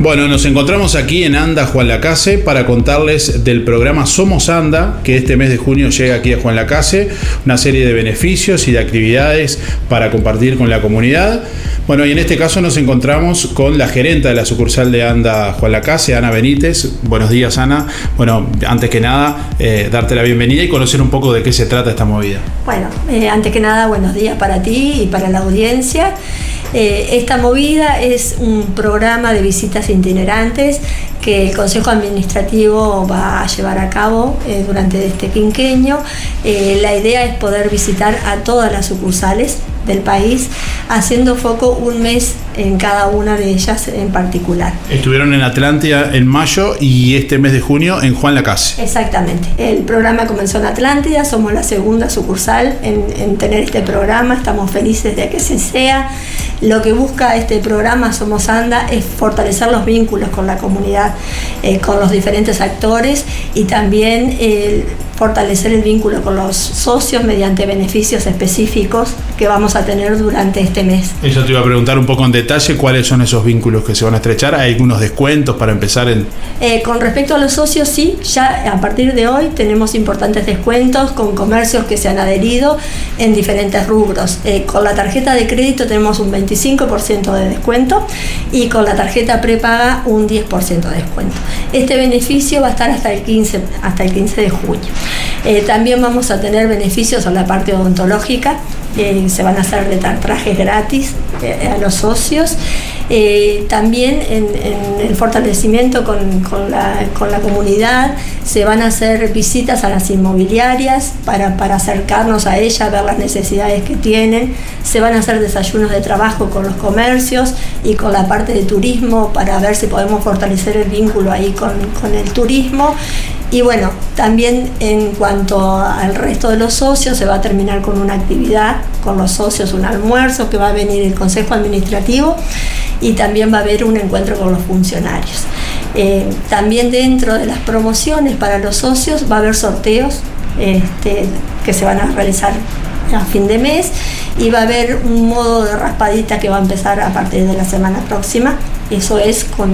Bueno, nos encontramos aquí en Anda Juan Lacase para contarles del programa Somos Anda, que este mes de junio llega aquí a Juan Lacase, una serie de beneficios y de actividades para compartir con la comunidad. Bueno, y en este caso nos encontramos con la gerenta de la sucursal de Anda Juan Lacase, Ana Benítez. Buenos días, Ana. Bueno, antes que nada, eh, darte la bienvenida y conocer un poco de qué se trata esta movida. Bueno, eh, antes que nada, buenos días para ti y para la audiencia. Eh, esta movida es un programa de visitas itinerantes que el Consejo Administrativo va a llevar a cabo eh, durante este quinqueño. Eh, la idea es poder visitar a todas las sucursales del país, haciendo foco un mes en cada una de ellas en particular. Estuvieron en Atlántida en mayo y este mes de junio en Juan Lacase. Exactamente. El programa comenzó en Atlántida, somos la segunda sucursal en, en tener este programa, estamos felices de que se sea. Lo que busca este programa Somos Anda es fortalecer los vínculos con la comunidad, eh, con los diferentes actores y también eh, fortalecer el vínculo con los socios mediante beneficios específicos que vamos a tener durante este mes. Eso te iba a preguntar un poco en detalle cuáles son esos vínculos que se van a estrechar. ¿Hay algunos descuentos para empezar en...? Eh, con respecto a los socios, sí, ya a partir de hoy tenemos importantes descuentos con comercios que se han adherido en diferentes rubros. con la tarjeta de crédito tenemos un 20 25% de descuento y con la tarjeta prepaga un 10% de descuento. Este beneficio va a estar hasta el 15, hasta el 15 de junio. Eh, también vamos a tener beneficios en la parte odontológica, eh, se van a hacer trajes gratis eh, a los socios. también en, el fortalecimiento con, la, comunidad se van a hacer visitas a las inmobiliarias para, para acercarnos a ellas, ver las necesidades que tienen. Se van a hacer desayunos de trabajo con los comercios y con la parte de turismo para ver si podemos fortalecer el vínculo ahí con, con el turismo. Y bueno, también en cuanto al resto de los socios, se va a terminar con una actividad con los socios, un almuerzo que va a venir el Consejo Administrativo y también va a haber un encuentro con los funcionarios. Eh, también dentro de las promociones para los socios va a haber sorteos este, que se van a realizar a fin de mes y va a haber un modo de raspadita que va a empezar a partir de la semana próxima. Eso es con,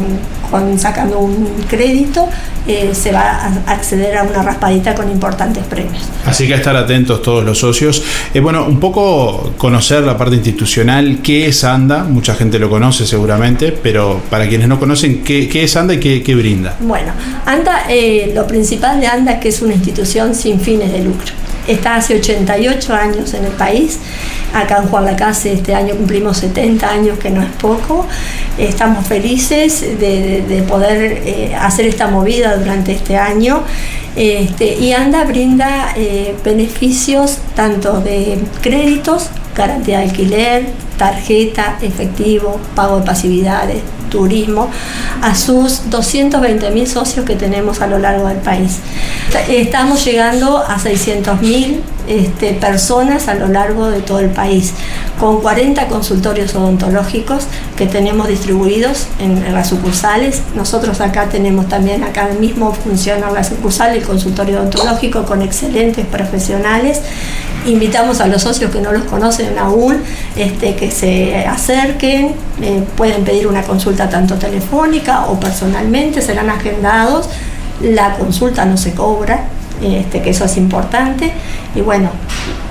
sacando un crédito, eh, se va a acceder a una raspadita con importantes premios. Así que estar atentos todos los socios. Eh, bueno, un poco conocer la parte institucional, qué es ANDA, mucha gente lo conoce seguramente, pero para quienes no conocen, ¿qué, es ANDA y qué, brinda? Bueno, ANDA, eh, lo principal de ANDA es que es una institución sin fines de lucro está hace 88 años en el país. Acá en Juan Lacase este año cumplimos 70 años, que no es poco. Estamos felices de, poder eh, hacer esta movida durante este año. Este, y ANDA brinda eh, beneficios tanto de créditos, garantía de alquiler, tarjeta, efectivo, pago de pasividades, turismo, a sus 220 mil socios que tenemos a lo largo del país. Estamos llegando a 600 mil este, personas a lo largo de todo el país, con 40 consultorios odontológicos que tenemos distribuidos en, las sucursales. Nosotros acá tenemos también, acá mismo funciona la sucursal, el consultorio odontológico con excelentes profesionales. Invitamos a los socios que no los conocen aún este, que se acerquen, eh, pueden pedir una consulta tanto telefónica o personalmente, serán agendados. La consulta no se cobra, este, que eso es importante. Y bueno,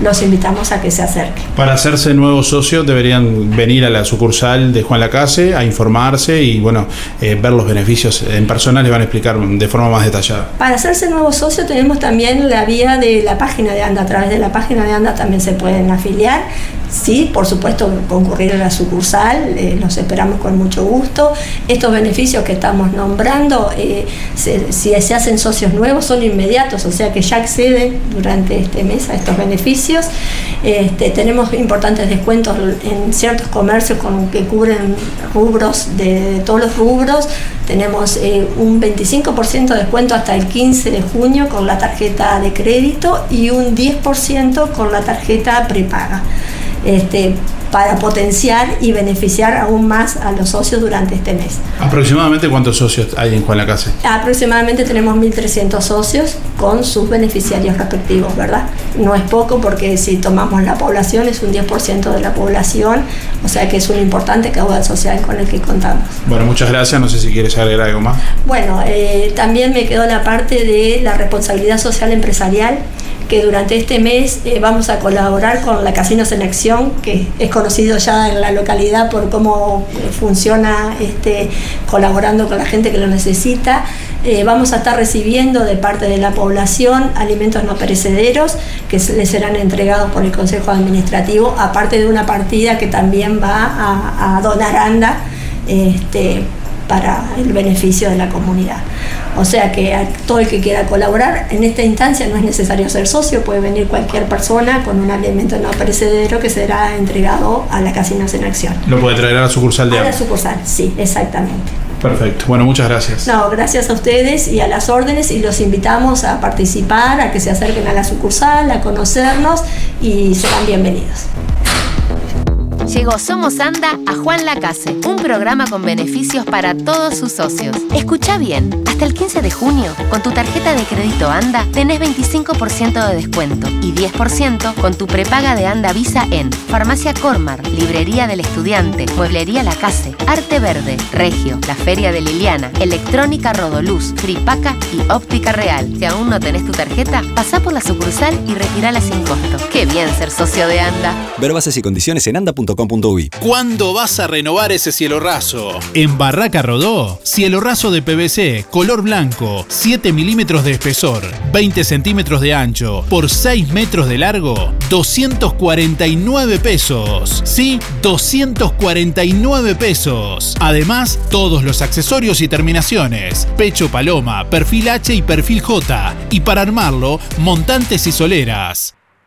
los invitamos a que se acerquen. Para hacerse nuevos socios deberían venir a la sucursal de Juan Lacase a informarse y bueno, eh, ver los beneficios en persona, les van a explicar de forma más detallada. Para hacerse nuevos socios tenemos también la vía de la página de ANDA. A través de la página de ANDA también se pueden afiliar. Sí, por supuesto, concurrir a la sucursal, eh, los esperamos con mucho gusto. Estos beneficios que estamos nombrando, eh, si se hacen socios nuevos, son inmediatos, o sea que ya acceden durante este mes a estos beneficios. Este, tenemos importantes descuentos en ciertos comercios con, que cubren rubros de, todos los rubros. Tenemos eh, un 25% de descuento hasta el 15 de junio con la tarjeta de crédito y un 10% con la tarjeta prepaga. Este, para potenciar y beneficiar aún más a los socios durante este mes. ¿Aproximadamente cuántos socios hay en Juan la Casa? Aproximadamente tenemos 1.300 socios con sus beneficiarios respectivos, ¿verdad? No es poco porque si tomamos la población es un 10% de la población, o sea que es un importante caudal social con el que contamos. Bueno, muchas gracias. No sé si quieres agregar algo más. Bueno, eh, también me quedó la parte de la responsabilidad social empresarial que durante este mes eh, vamos a colaborar con la Casinos en Acción, que es conocido ya en la localidad por cómo eh, funciona este, colaborando con la gente que lo necesita. Eh, vamos a estar recibiendo de parte de la población alimentos no perecederos que se- les serán entregados por el Consejo Administrativo, aparte de una partida que también va a, a donar ANDA este, para el beneficio de la comunidad. O sea que a todo el que quiera colaborar, en esta instancia no es necesario ser socio, puede venir cualquier persona con un alimento no perecedero que será entregado a la Casinos en Acción. Lo puede traer a la sucursal de A la sucursal, sí, exactamente. Perfecto. Bueno, muchas gracias. No, gracias a ustedes y a las órdenes y los invitamos a participar, a que se acerquen a la sucursal, a conocernos y serán bienvenidos. Llegó Somos Anda a Juan Lacase, un programa con beneficios para todos sus socios. Escucha bien, hasta el 15 de junio, con tu tarjeta de crédito Anda tenés 25% de descuento y 10% con tu prepaga de Anda Visa en Farmacia Cormar, Librería del Estudiante, Mueblería La Case, Arte Verde, Regio, La Feria de Liliana, Electrónica Rodoluz, Fripaca y Óptica Real. Si aún no tenés tu tarjeta, pasá por la sucursal y retirala sin costo. Qué bien ser socio de Anda. Ver bases y condiciones en ¿Cuándo vas a renovar ese cielo raso? En Barraca Rodó, cielo raso de PVC, color blanco, 7 milímetros de espesor, 20 centímetros de ancho, por 6 metros de largo, 249 pesos. Sí, 249 pesos. Además, todos los accesorios y terminaciones, pecho paloma, perfil H y perfil J. Y para armarlo, montantes y soleras.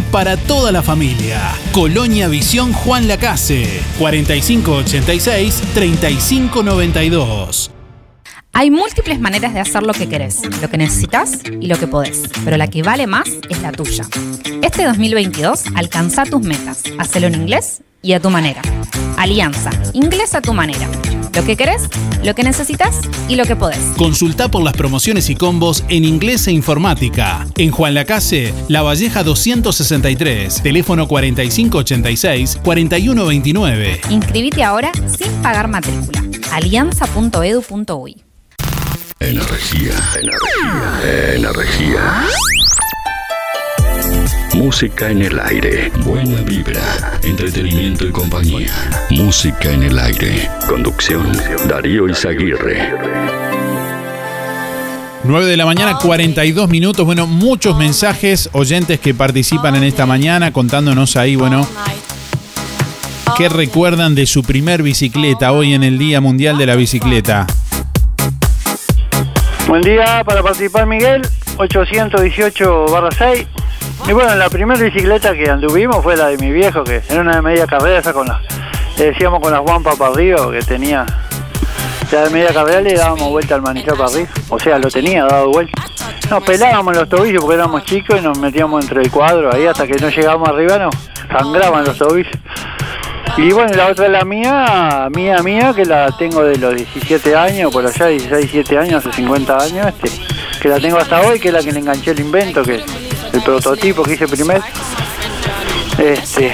para toda la familia. Colonia Visión Juan Lacase, 4586-3592. Hay múltiples maneras de hacer lo que querés, lo que necesitas y lo que podés, pero la que vale más es la tuya. Este 2022 alcanza tus metas, hacelo en inglés y a tu manera. Alianza, inglés a tu manera. Lo que querés, lo que necesitas y lo que podés. Consulta por las promociones y combos en inglés e informática. En Juan Lacase, La Valleja 263, teléfono 4586-4129. Inscribite ahora sin pagar matrícula. alianza.edu.uy Energía, energía, energía. Música en el aire. Buena vibra. Entretenimiento y compañía. Música en el aire. Conducción. Darío Izaguirre. 9 de la mañana, 42 minutos. Bueno, muchos mensajes, oyentes que participan en esta mañana, contándonos ahí, bueno, qué recuerdan de su primer bicicleta hoy en el Día Mundial de la Bicicleta. Buen día para participar Miguel, 818-6. Y bueno, la primera bicicleta que anduvimos fue la de mi viejo, que era una de media carrera, esa con la, le decíamos con las guampas para arriba, que tenía, ya de media carrera le dábamos vuelta al manillar para arriba, o sea, lo tenía dado vuelta. Nos pelábamos los tobillos porque éramos chicos y nos metíamos entre el cuadro ahí hasta que no llegábamos arriba, nos sangraban los tobillos. Y bueno, la otra es la mía, mía, mía, que la tengo de los 17 años, por allá, 16, 17 años, hace 50 años, este, que la tengo hasta hoy, que es la que le enganché el invento, que el prototipo que hice primero. Este.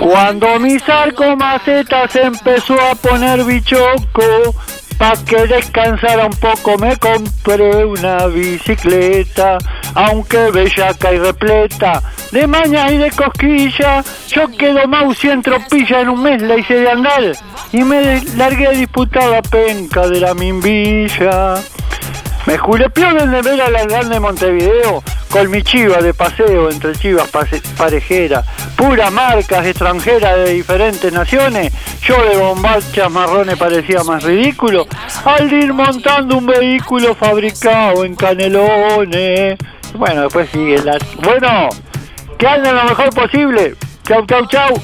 Cuando mi sarco maceta se empezó a poner bichoco, pa' que descansara un poco me compré una bicicleta, aunque bellaca y repleta, de maña y de cosquilla, yo quedo mouse en tropilla en un mes la hice de andar, y me largué a disputar la penca de la mimbilla. Me julepió desde ver a la grande Montevideo con mi chiva de paseo entre chivas parejeras, puras marcas extranjeras de diferentes naciones, yo de bombachas marrones parecía más ridículo al ir montando un vehículo fabricado en Canelones. Bueno, después sigue la... Bueno, que anden lo mejor posible. Chau, chau, chau.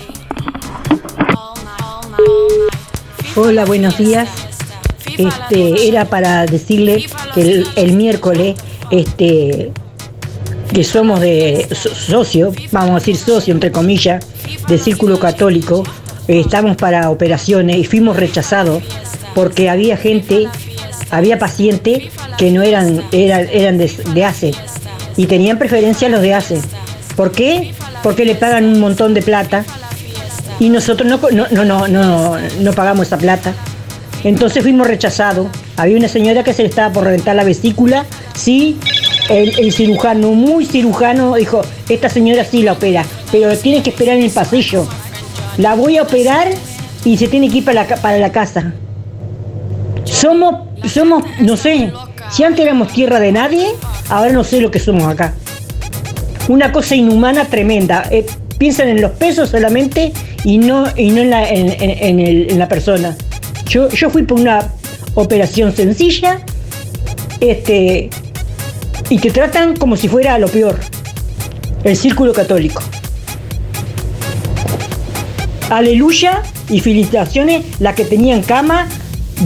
Hola, buenos días. Este, era para decirle que el, miércoles, este, que somos de so- socio, vamos a decir socio entre comillas, del Círculo Católico, estamos para operaciones y fuimos rechazados porque había gente, había pacientes que no eran, eran, eran de, de ACE y tenían preferencia los de ACE. ¿Por qué? Porque le pagan un montón de plata y nosotros no, no, no, no, no, no pagamos esa plata. Entonces fuimos rechazados. Había una señora que se le estaba por reventar la vesícula. Sí, el, cirujano, muy cirujano, dijo, esta señora sí la opera, pero tiene que esperar en el pasillo. La voy a operar y se tiene que ir para la, casa. Somos, somos, no sé, si antes éramos tierra de nadie, ahora no sé lo que somos acá. Una cosa inhumana tremenda. Eh, piensan en los pesos solamente y no, y no en, la, en la persona. Yo, yo fui por una operación sencilla este, y te tratan como si fuera lo peor. El círculo católico. Aleluya y felicitaciones las que tenían cama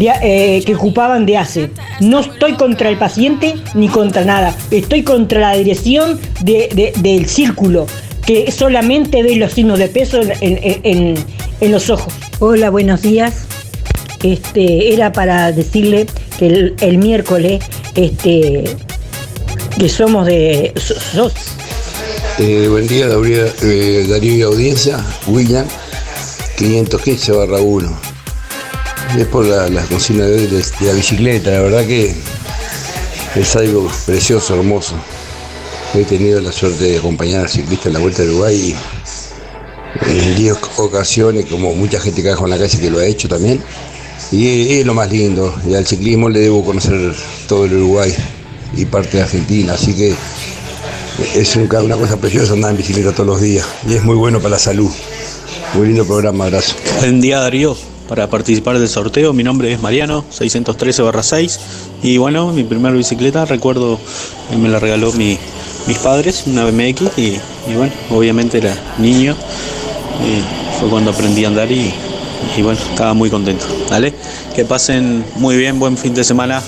eh, que ocupaban de ACE. No estoy contra el paciente ni contra nada. Estoy contra la dirección de- de- del círculo que solamente ve los signos de peso en- en los ojos. Hola, buenos días. Este, era para decirle que el, miércoles este, que somos de so- Eh, buen día, Darío, eh, Darío y audiencia. William, 515 barra 1. Es por la, la de, la bicicleta, la verdad que es algo precioso, hermoso. He tenido la suerte de acompañar a ciclistas en la Vuelta de Uruguay en 10 ocasiones, como mucha gente que baja en la calle que lo ha hecho también. Y es, lo más lindo. Y al ciclismo le debo conocer todo el Uruguay y parte de Argentina, así que es un- una cosa preciosa andar en bicicleta todos los días y es muy bueno para la salud. Muy lindo programa, abrazo. Buen día Darío, para participar del sorteo mi nombre es Mariano, 613-6 y bueno, mi primera bicicleta recuerdo me la regaló mi- mis padres, una BMX y, y bueno, obviamente era niño, y fue cuando aprendí a andar y, y bueno, estaba muy contento. ¿Vale? Que pasen muy bien, buen fin de semana.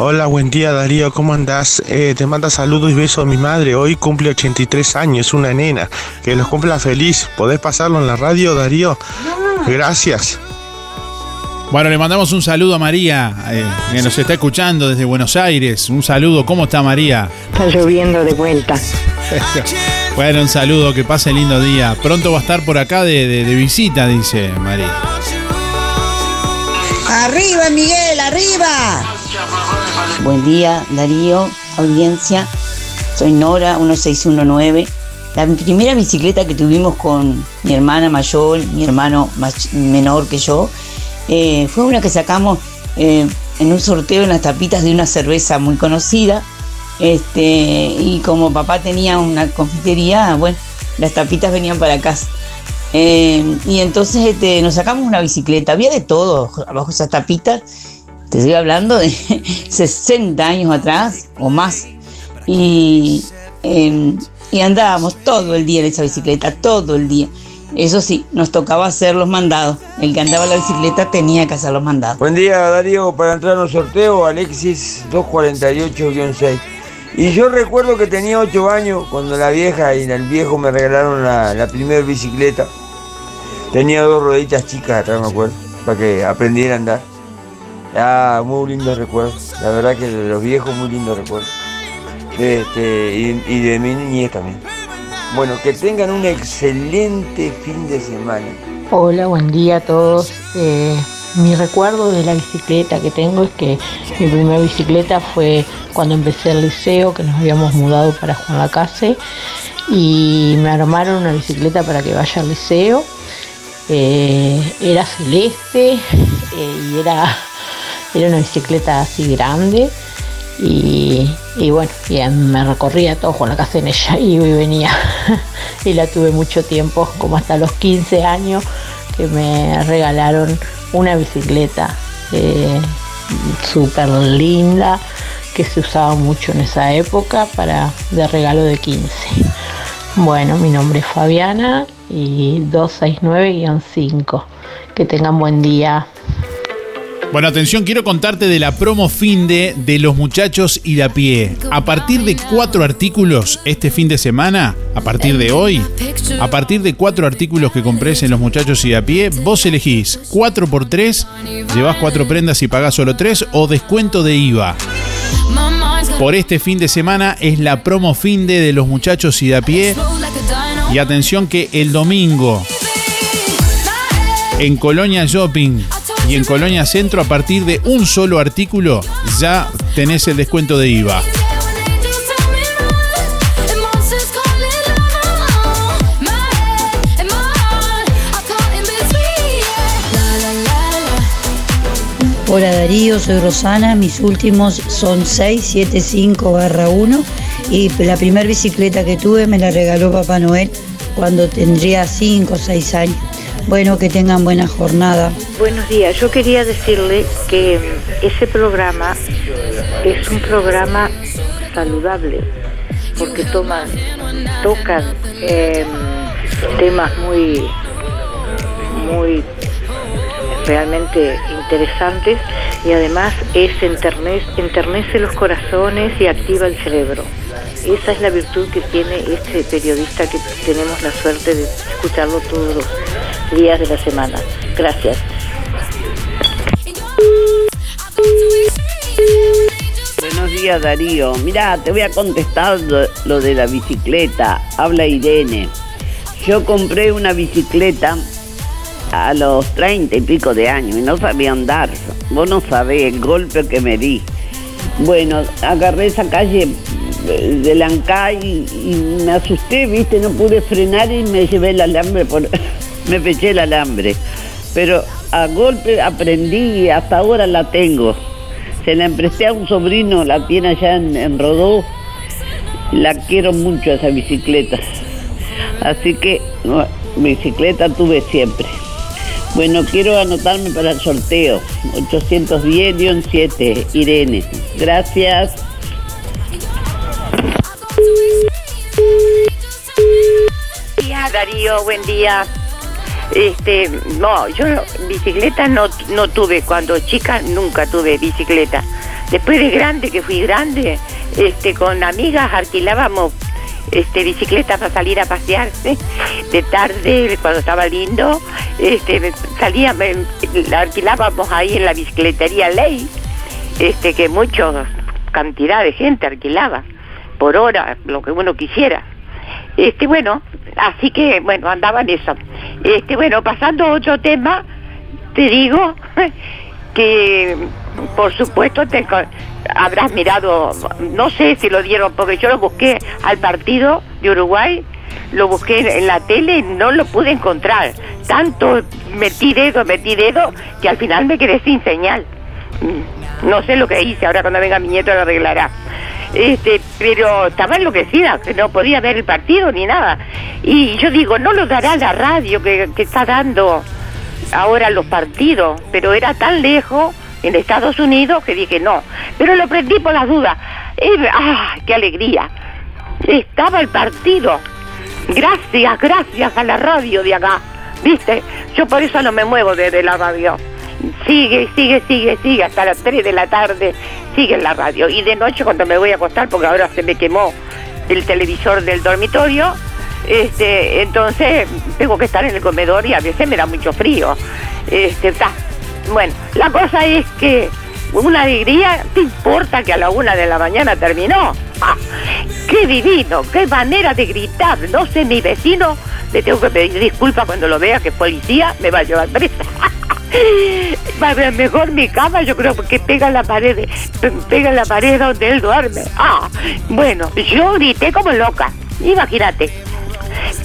Hola, buen día Darío, ¿cómo andás? Eh, te manda saludos y besos mi madre. Hoy cumple 83 años, una nena. Que los cumpla feliz. ¿Podés pasarlo en la radio, Darío? Gracias. Bueno, le mandamos un saludo a María, eh, que nos está escuchando desde Buenos Aires. Un saludo, ¿cómo está María? Está lloviendo de vuelta. [laughs] Bueno, un saludo, que pase lindo día. Pronto va a estar por acá de, de- de visita, dice María. ¡Arriba, Miguel! ¡Arriba! Buen día, Darío, audiencia. Soy Nora, 1619. La primera bicicleta que tuvimos con mi hermana mayor, mi hermano más- menor que yo, eh, fue una que sacamos eh, en un sorteo en las tapitas de una cerveza muy conocida. Este, y como papá tenía una confitería, bueno, las tapitas venían para casa. Eh, y entonces este, nos sacamos una bicicleta, había de todo abajo esas tapitas. Te estoy hablando de [laughs] 60 años atrás o más. Y, eh, y andábamos todo el día en esa bicicleta, todo el día. Eso sí, nos tocaba hacer los mandados. El que andaba la bicicleta tenía que hacer los mandados. Buen día Darío, para entrar en un sorteo, Alexis 248-6. Y yo recuerdo que tenía 8 años cuando la vieja y el viejo me regalaron la, primera bicicleta. Tenía dos rueditas chicas atrás, me acuerdo, para que aprendiera a andar. Ah, muy lindos recuerdos. La verdad que de los viejos, muy lindos recuerdos. De este, y, y de mi niñez también. Bueno, que tengan un excelente fin de semana. Hola, buen día a todos. Eh, mi recuerdo de la bicicleta que tengo es que mi primera bicicleta fue cuando empecé el liceo, que nos habíamos mudado para Juan Lacase y me armaron una bicicleta para que vaya al liceo. Eh, era celeste eh, y era, era una bicicleta así grande y, bueno, y me recorría todo con la casa en ella, [laughs] y venía. [laughs] y la tuve mucho tiempo, como hasta los 15 años, que me regalaron una bicicleta eh, súper linda que se usaba mucho en esa época para de regalo de 15. Bueno, mi nombre es Fabiana y 269-5. Que tengan buen día. Bueno, atención, quiero contarte de la promo fin de los muchachos y la pie. A partir de cuatro artículos este fin de semana, a partir de hoy, a partir de cuatro artículos que compres en los muchachos y a pie, vos elegís 4 por 3 llevas cuatro prendas y pagás solo tres o descuento de IVA. Por este fin de semana es la promo fin de de los muchachos y de a pie. Y atención que el domingo en Colonia Shopping y en Colonia Centro a partir de un solo artículo ya tenés el descuento de IVA. Hola Darío, soy Rosana, mis últimos son 675 barra 1 y la primera bicicleta que tuve me la regaló Papá Noel cuando tendría 5 o 6 años. Bueno, que tengan buena jornada. Buenos días, yo quería decirle que mm, ese programa es un programa saludable porque toman, tocan em, temas muy, muy realmente interesantes y además es enternece, enternece los corazones y activa el cerebro. Esa es la virtud que tiene este periodista que tenemos la suerte de escucharlo todos días de la semana. Gracias. Buenos días Darío. Mira, te voy a contestar lo, de la bicicleta. Habla Irene. Yo compré una bicicleta a los treinta y pico de años y no sabía andar. Vos no sabés el golpe que me di. Bueno, agarré esa calle eh, de Lancay y, y me asusté, viste, no pude frenar y me llevé el alambre, por, [laughs] me peché el alambre. Pero a golpe aprendí y hasta ahora la tengo. Se la empresté a un sobrino, la tiene allá en, Rodó. La quiero mucho esa bicicleta. Así que bicicleta tuve siempre. Bueno, quiero anotarme para el sorteo. 810-7, Irene. Gracias. Darío, buen día. Este, no, yo bicicleta no, no tuve. Cuando chica nunca tuve bicicleta. Después de grande, que fui grande, este, con amigas alquilábamos este, bicicleta para salir a pasearse de tarde cuando estaba lindo este, salía la alquilábamos ahí en la bicicletería Ley este que mucha cantidad de gente alquilaba por hora lo que uno quisiera este bueno así que bueno andaban eso este bueno pasando a otro tema te digo [laughs] que por supuesto te, habrás mirado, no sé si lo dieron, porque yo lo busqué al partido de Uruguay, lo busqué en la tele y no lo pude encontrar. Tanto metí dedo, metí dedo, que al final me quedé sin señal. Mm, No sé lo que hice, ahora cuando venga mi nieto lo arreglará. Este, pero estaba enloquecida, que no podía ver el partido ni nada. Y yo digo, no lo dará la radio que, que está dando ahora los partidos, pero era tan lejos en Estados Unidos que dije no, pero lo prendí por las dudas. Eh, ¡Ah, qué alegría! Estaba el partido. Gracias, gracias a la radio de acá. ¿Viste? Yo por eso no me muevo desde la radio. Sigue, sigue, sigue, sigue hasta las 3 de la tarde. Sigue en la radio. Y de noche cuando me voy a acostar, porque ahora se me quemó el televisor del dormitorio, este, entonces tengo que estar en el comedor y a veces me da mucho frío. Este, está. Bueno, la cosa es que una alegría, ¿te importa que a la una de la mañana terminó? ¡Ah! ¡Qué divino! ¡Qué manera de gritar! No sé, mi vecino, le tengo que pedir disculpas cuando lo vea que es policía, me va a llevar presa. [laughs] Va a mejor mi cama, yo creo que pega la pared, pe- pega la pared donde él duerme. Ah, bueno, yo grité como loca, imagínate.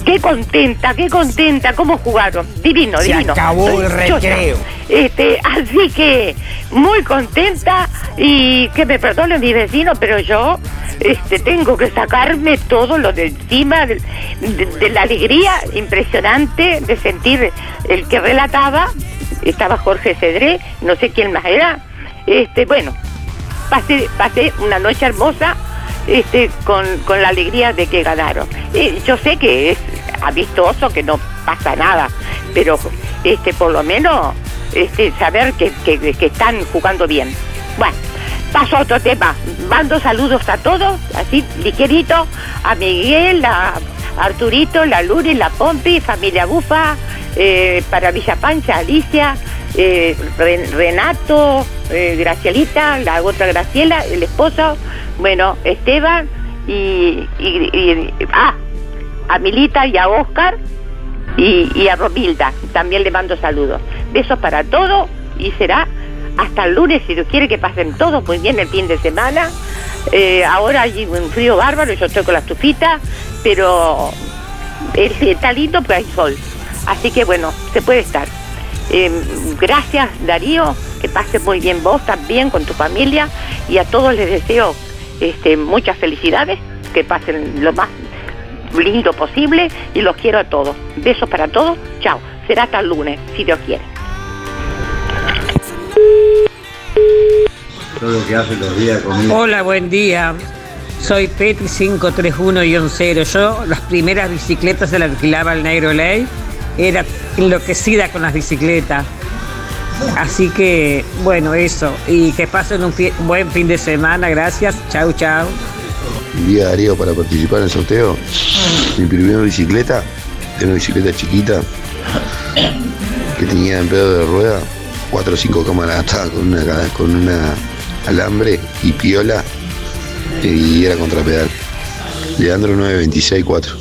qué contenta, qué contenta, cómo jugaron. Divino, Se divino. acabó el recreo. Este, así que muy contenta y que me perdonen mis vecinos, pero yo este, tengo que sacarme todo lo de encima de, de- de la alegría impresionante de sentir el que relataba, estaba Jorge Cedré, no sé quién más era, este, bueno, pasé, pasé una noche hermosa este, con, con la alegría de que ganaron. Yo sé que es amistoso, que no pasa nada, pero este, por lo menos este, saber que, que- que están jugando bien. Bueno, paso a otro tema. Mando saludos a todos, así ligerito, a Miguel, a Arturito, la Luri, la Pompi, familia Bufa, eh, para Villa Pancha, Alicia, eh, Ren- Renato, eh, Gracielita, la otra Graciela, el esposo, bueno, Esteban y, ah, a Milita y a Oscar y, a Romilda. También le mando saludos. Besos para todos y será hasta el lunes, si Dios quiere que pasen todos muy bien el fin de semana. Ahora hay un frío bárbaro, yo estoy con la estufita, pero es- está lindo porque hay sol. Así que bueno, se puede estar. Eh, gracias Darío, que pases muy bien vos también con tu familia y a todos les deseo este, muchas felicidades, que pasen lo más lindo posible y los quiero a todos. Besos para todos, chao. Será hasta el lunes, si Dios quiere. Todo lo que hace los días conmigo. Hola, buen día. Soy Petri 531-0. Yo las primeras bicicletas se las alquilaba al Negro Ley. Era enloquecida con las bicicletas. Así que, bueno, eso. Y que pasen un fi- buen fin de semana. Gracias. Chau, chau. Un día Darío para participar en el sorteo. Mi primera bicicleta, era una bicicleta chiquita que tenía en pedo de rueda, cuatro o cinco cámaras atadas con una con una alambre y piola y era contrapedal. Leandro 9264.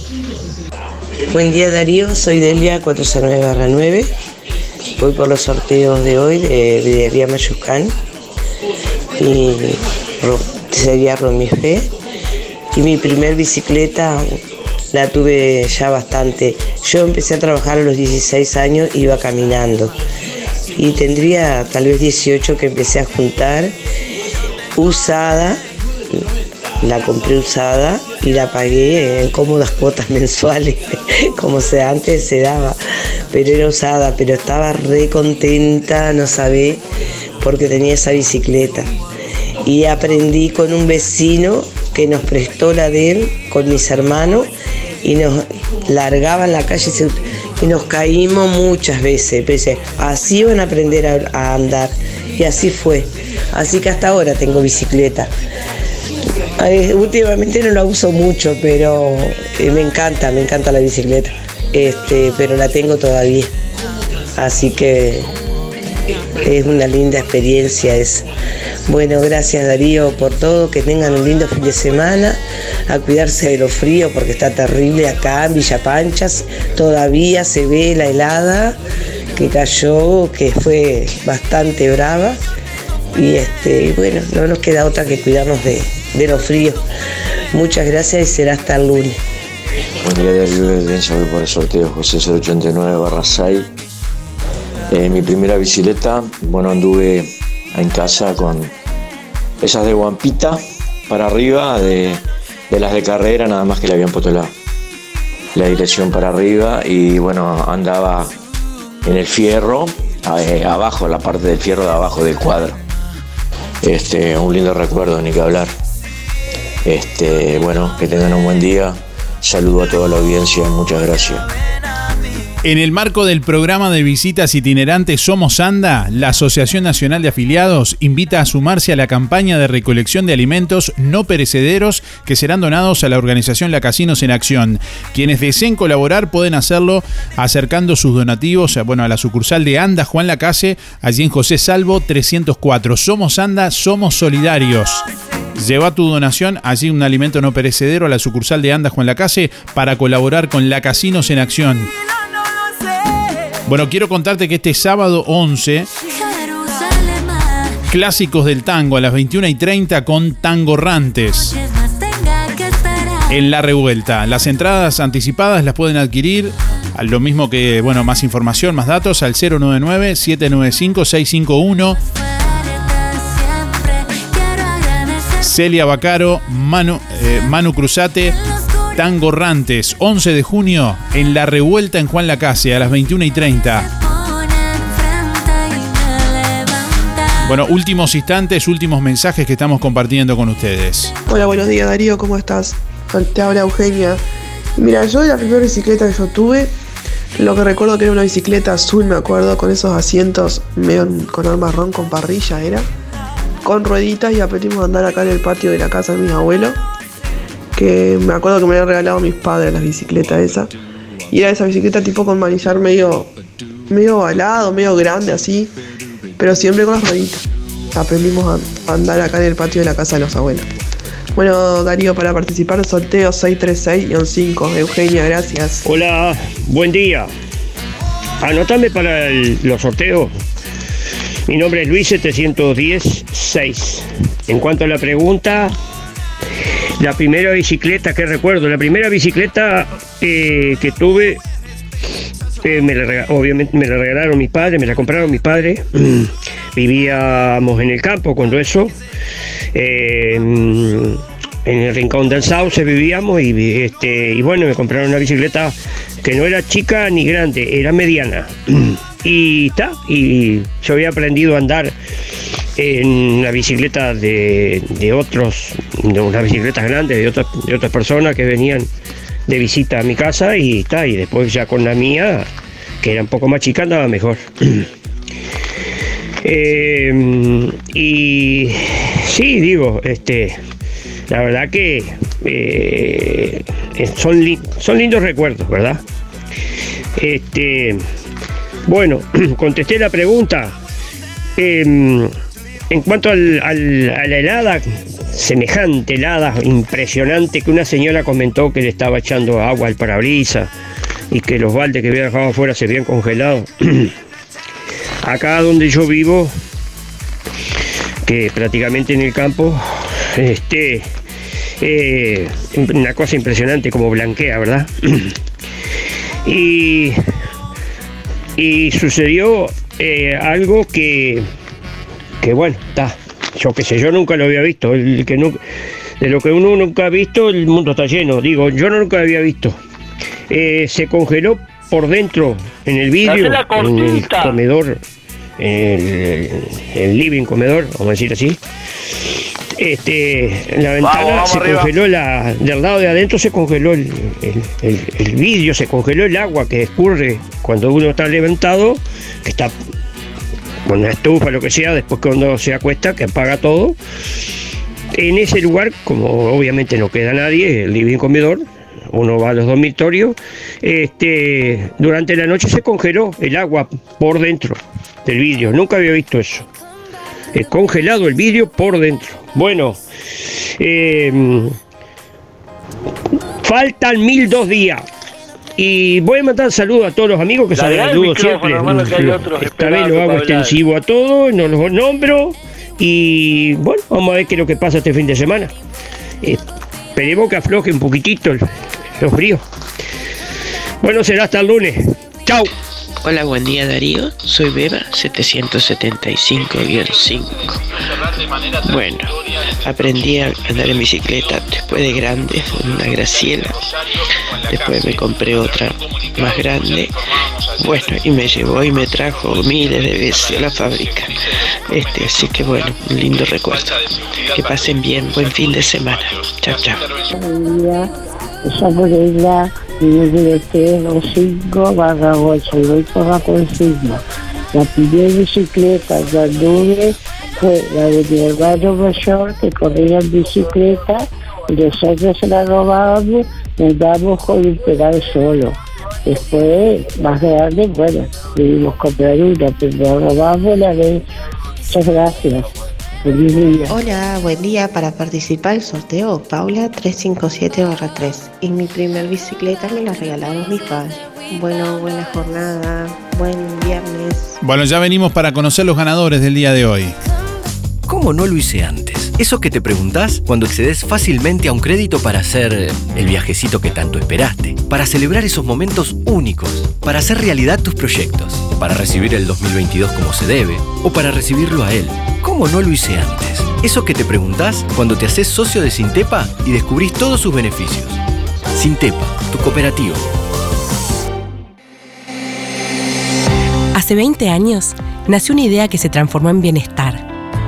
Buen día Darío, soy Delia 409-9. Voy por los sorteos de hoy de Videría Mayucán y sería Romifé. Y mi primer bicicleta la tuve ya bastante. Yo empecé a trabajar a los 16 años, iba caminando. Y tendría tal vez 18 que empecé a juntar usada la compré usada y la pagué en cómodas cuotas [laughs] mensuales, como se antes se daba. Pero era usada, pero estaba re contenta, no sabé, porque tenía esa bicicleta. Y aprendí con un vecino que nos prestó la de él con mis hermanos y nos largaba en la calle y nos caímos muchas veces. Pensé, así van a aprender a andar. Y así fue. Así que hasta ahora tengo bicicleta. Eh, últimamente no la uso mucho, pero eh, me encanta, me encanta la bicicleta. Este, pero la tengo todavía. Así que es una linda experiencia esa. Bueno, gracias Darío por todo, que tengan un lindo fin de semana, a cuidarse de lo frío porque está terrible acá en Villa Panchas, todavía se ve la helada que cayó, que fue bastante brava y este, bueno, no nos queda otra que cuidarnos de, de lo frío. Muchas gracias y será hasta el lunes. Buen día de Audiencia, voy por el sorteo José 089 barra 6. Eh, mi primera bicicleta, bueno, anduve en casa con esas de guampita para arriba, de, las de carrera, nada más que le habían puesto la, la dirección para arriba y bueno, andaba en el fierro, eh, abajo, la parte del fierro de abajo del cuadro. Este, un lindo recuerdo, ni que hablar. Este, bueno, que tengan un buen día. Saludo a toda la audiencia, muchas gracias. En el marco del programa de visitas itinerantes Somos Anda, la Asociación Nacional de Afiliados invita a sumarse a la campaña de recolección de alimentos no perecederos que serán donados a la organización La Casinos en Acción. Quienes deseen colaborar pueden hacerlo acercando sus donativos a, bueno, a la sucursal de Anda Juan Lacase, allí en José Salvo 304. Somos Anda, somos solidarios. Lleva tu donación, allí un alimento no perecedero a la sucursal de Anda Juan Lacase para colaborar con La Casinos en Acción. Bueno, quiero contarte que este sábado 11, clásicos del tango a las 21 y 30 con Tangorrantes. en La Revuelta. Las entradas anticipadas las pueden adquirir lo mismo que, bueno, más información, más datos al 099-795-651. Celia Bacaro, Manu, eh, Manu Cruzate, Tango Rantes, 11 de junio en La Revuelta en Juan Lacase a las 21 y 30. Bueno, últimos instantes, últimos mensajes que estamos compartiendo con ustedes. Hola, buenos días Darío, ¿cómo estás? Te habla Eugenia. Mira, yo la primera bicicleta que yo tuve, lo que recuerdo que era una bicicleta azul, me acuerdo, con esos asientos medio con color marrón, con parrilla era, con rueditas y aprendimos a andar acá en el patio de la casa de mis abuelos, que me acuerdo que me habían regalado mis padres la bicicleta esa. Y era esa bicicleta tipo con manillar medio, medio ovalado, medio grande así, pero siempre con las rueditas. Aprendimos a andar acá en el patio de la casa de los abuelos. Bueno, Darío, para participar sorteo 636-5. Eugenia, gracias. Hola, buen día. Anotame para el- los sorteos. Mi nombre es Luis 710-6. En cuanto a la pregunta, la primera bicicleta que recuerdo, la primera bicicleta eh, que tuve, eh, me la obviamente me la regalaron mis padres, me la compraron mis padres. [clears throat] Vivíamos en el campo cuando eso. eh, en el rincón del Sauce vivíamos y, este, y bueno, me compraron una bicicleta que no era chica ni grande, era mediana. [clears throat] Y está, y yo había aprendido a andar en una bicicleta de, de otros, de unas bicicletas grandes de otras, de otras personas que venían de visita a mi casa y está, y después ya con la mía, que era un poco más chica, andaba mejor. [clears throat] Eh, y sí, digo, este, la verdad que eh, son, son lindos recuerdos, ¿verdad? Este, bueno, [clears throat] contesté la pregunta. Em, en cuanto al- a la helada, semejante helada, impresionante, que una señora comentó que le estaba echando agua al parabrisas y que los baldes que había dejado afuera se habían congelado. [clears throat] Acá donde yo vivo, que prácticamente en el campo, este, eh, una cosa impresionante como blanquea, ¿verdad? [clears throat] y, y sucedió eh, algo que, que bueno, está, yo qué sé, yo nunca lo había visto, el que nu- de lo que uno nunca ha visto, el mundo está lleno, digo, yo nunca lo había visto. Eh, se congeló por dentro, en el vidrio, en el comedor, en el, el living comedor, vamos a decir así. Este, en la ventana Vamos, vamos se arriba. congeló la, del lado de adentro se congeló el, el- el- el vidrio, se congeló el agua que escurre cuando uno está levantado, que está con una estufa, lo que sea, después cuando se acuesta, que apaga todo. En ese lugar, como obviamente no queda nadie, el living comedor, uno va a los dormitorios, este, durante la noche se congeló el agua por dentro del vidrio. Nunca había visto eso. Eh, congelado el vidrio por dentro. Bueno, eh, faltan mil dos días. Y voy a mandar saludos a todos los amigos que Larga el saludo micrófono, siempre. hermano, que hay otros Esta vez lo hago extensivo a todos, no los nombro. Y bueno, vamos a ver qué es lo que pasa este fin de semana. Eh, esperemos que afloje un poquitito el- los fríos. Bueno, será hasta el lunes. Chao. Hola, buen día Darío, soy Beba 775-5. Bueno, aprendí a andar en bicicleta después de grande, una Graciela. Después me compré otra más grande. Bueno, y me llevó y me trajo miles de veces a la fábrica. Este, así que bueno, un lindo recuerdo. Que pasen bien, buen fin de semana. Chao, chao. Buen día, llamo Leila, vivo de T 5 barra 8 y voy por la consigna. La primera bicicleta que anduve fue la de mi hermano mayor que corría en bicicleta y nosotros se la robábamos y andábamos con un pedal solo. Después, más grande, bueno, debimos comprar una, pero la robamos la de... Muchas gracias. Feliz día. Hola, buen día. Para participar del sorteo, Paula 357-3. Y mi primer bicicleta me la regalaron mis padres. Bueno, buena jornada, buen viernes. Bueno, ya venimos para conocer los ganadores del día de hoy. ¿Cómo no lo hice antes? Eso que te preguntás cuando accedes fácilmente a un crédito para hacer eh, el viajecito que tanto esperaste, para celebrar esos momentos únicos, para hacer realidad tus proyectos, para recibir el 2022 como se debe o para recibirlo a él. ¿Cómo no lo hice antes? Eso que te preguntás cuando te haces socio de Sintepa y descubrís todos sus beneficios. Sintepa, tu cooperativa. Hace 20 años nació una idea que se transformó en bienestar,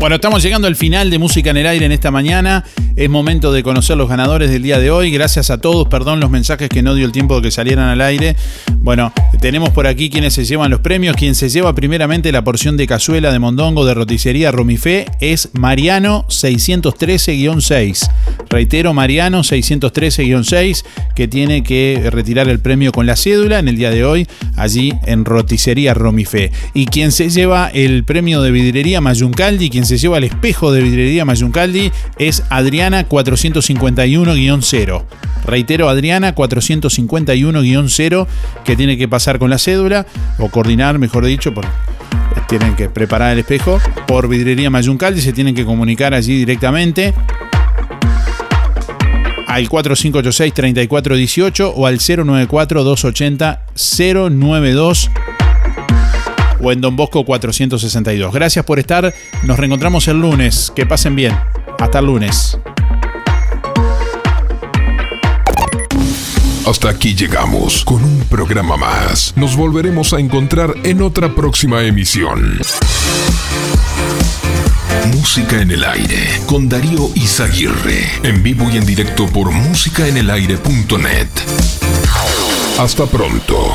Bueno, estamos llegando al final de Música en el Aire en esta mañana. Es momento de conocer los ganadores del día de hoy. Gracias a todos, perdón los mensajes que no dio el tiempo de que salieran al aire. Bueno, tenemos por aquí quienes se llevan los premios. Quien se lleva primeramente la porción de cazuela de mondongo de roticería Romifé es Mariano 613-6. Reitero, Mariano 613-6, que tiene que retirar el premio con la cédula en el día de hoy, allí en roticería Romifé. Y quien se lleva el premio de vidrería Mayuncaldi, quien se lleva el espejo de vidrería Mayuncaldi, es Adriana 451-0. Reitero, Adriana 451-0, que tiene que pasar con la cédula, o coordinar, mejor dicho, tienen que preparar el espejo por vidrería Mayuncaldi, se tienen que comunicar allí directamente al 4586-3418 o al 094-280-092 o en Don Bosco 462. Gracias por estar. Nos reencontramos el lunes. Que pasen bien. Hasta el lunes. Hasta aquí llegamos con un programa más. Nos volveremos a encontrar en otra próxima emisión. Música en el aire con Darío Izaguirre. En vivo y en directo por músicaenelaire.net. Hasta pronto.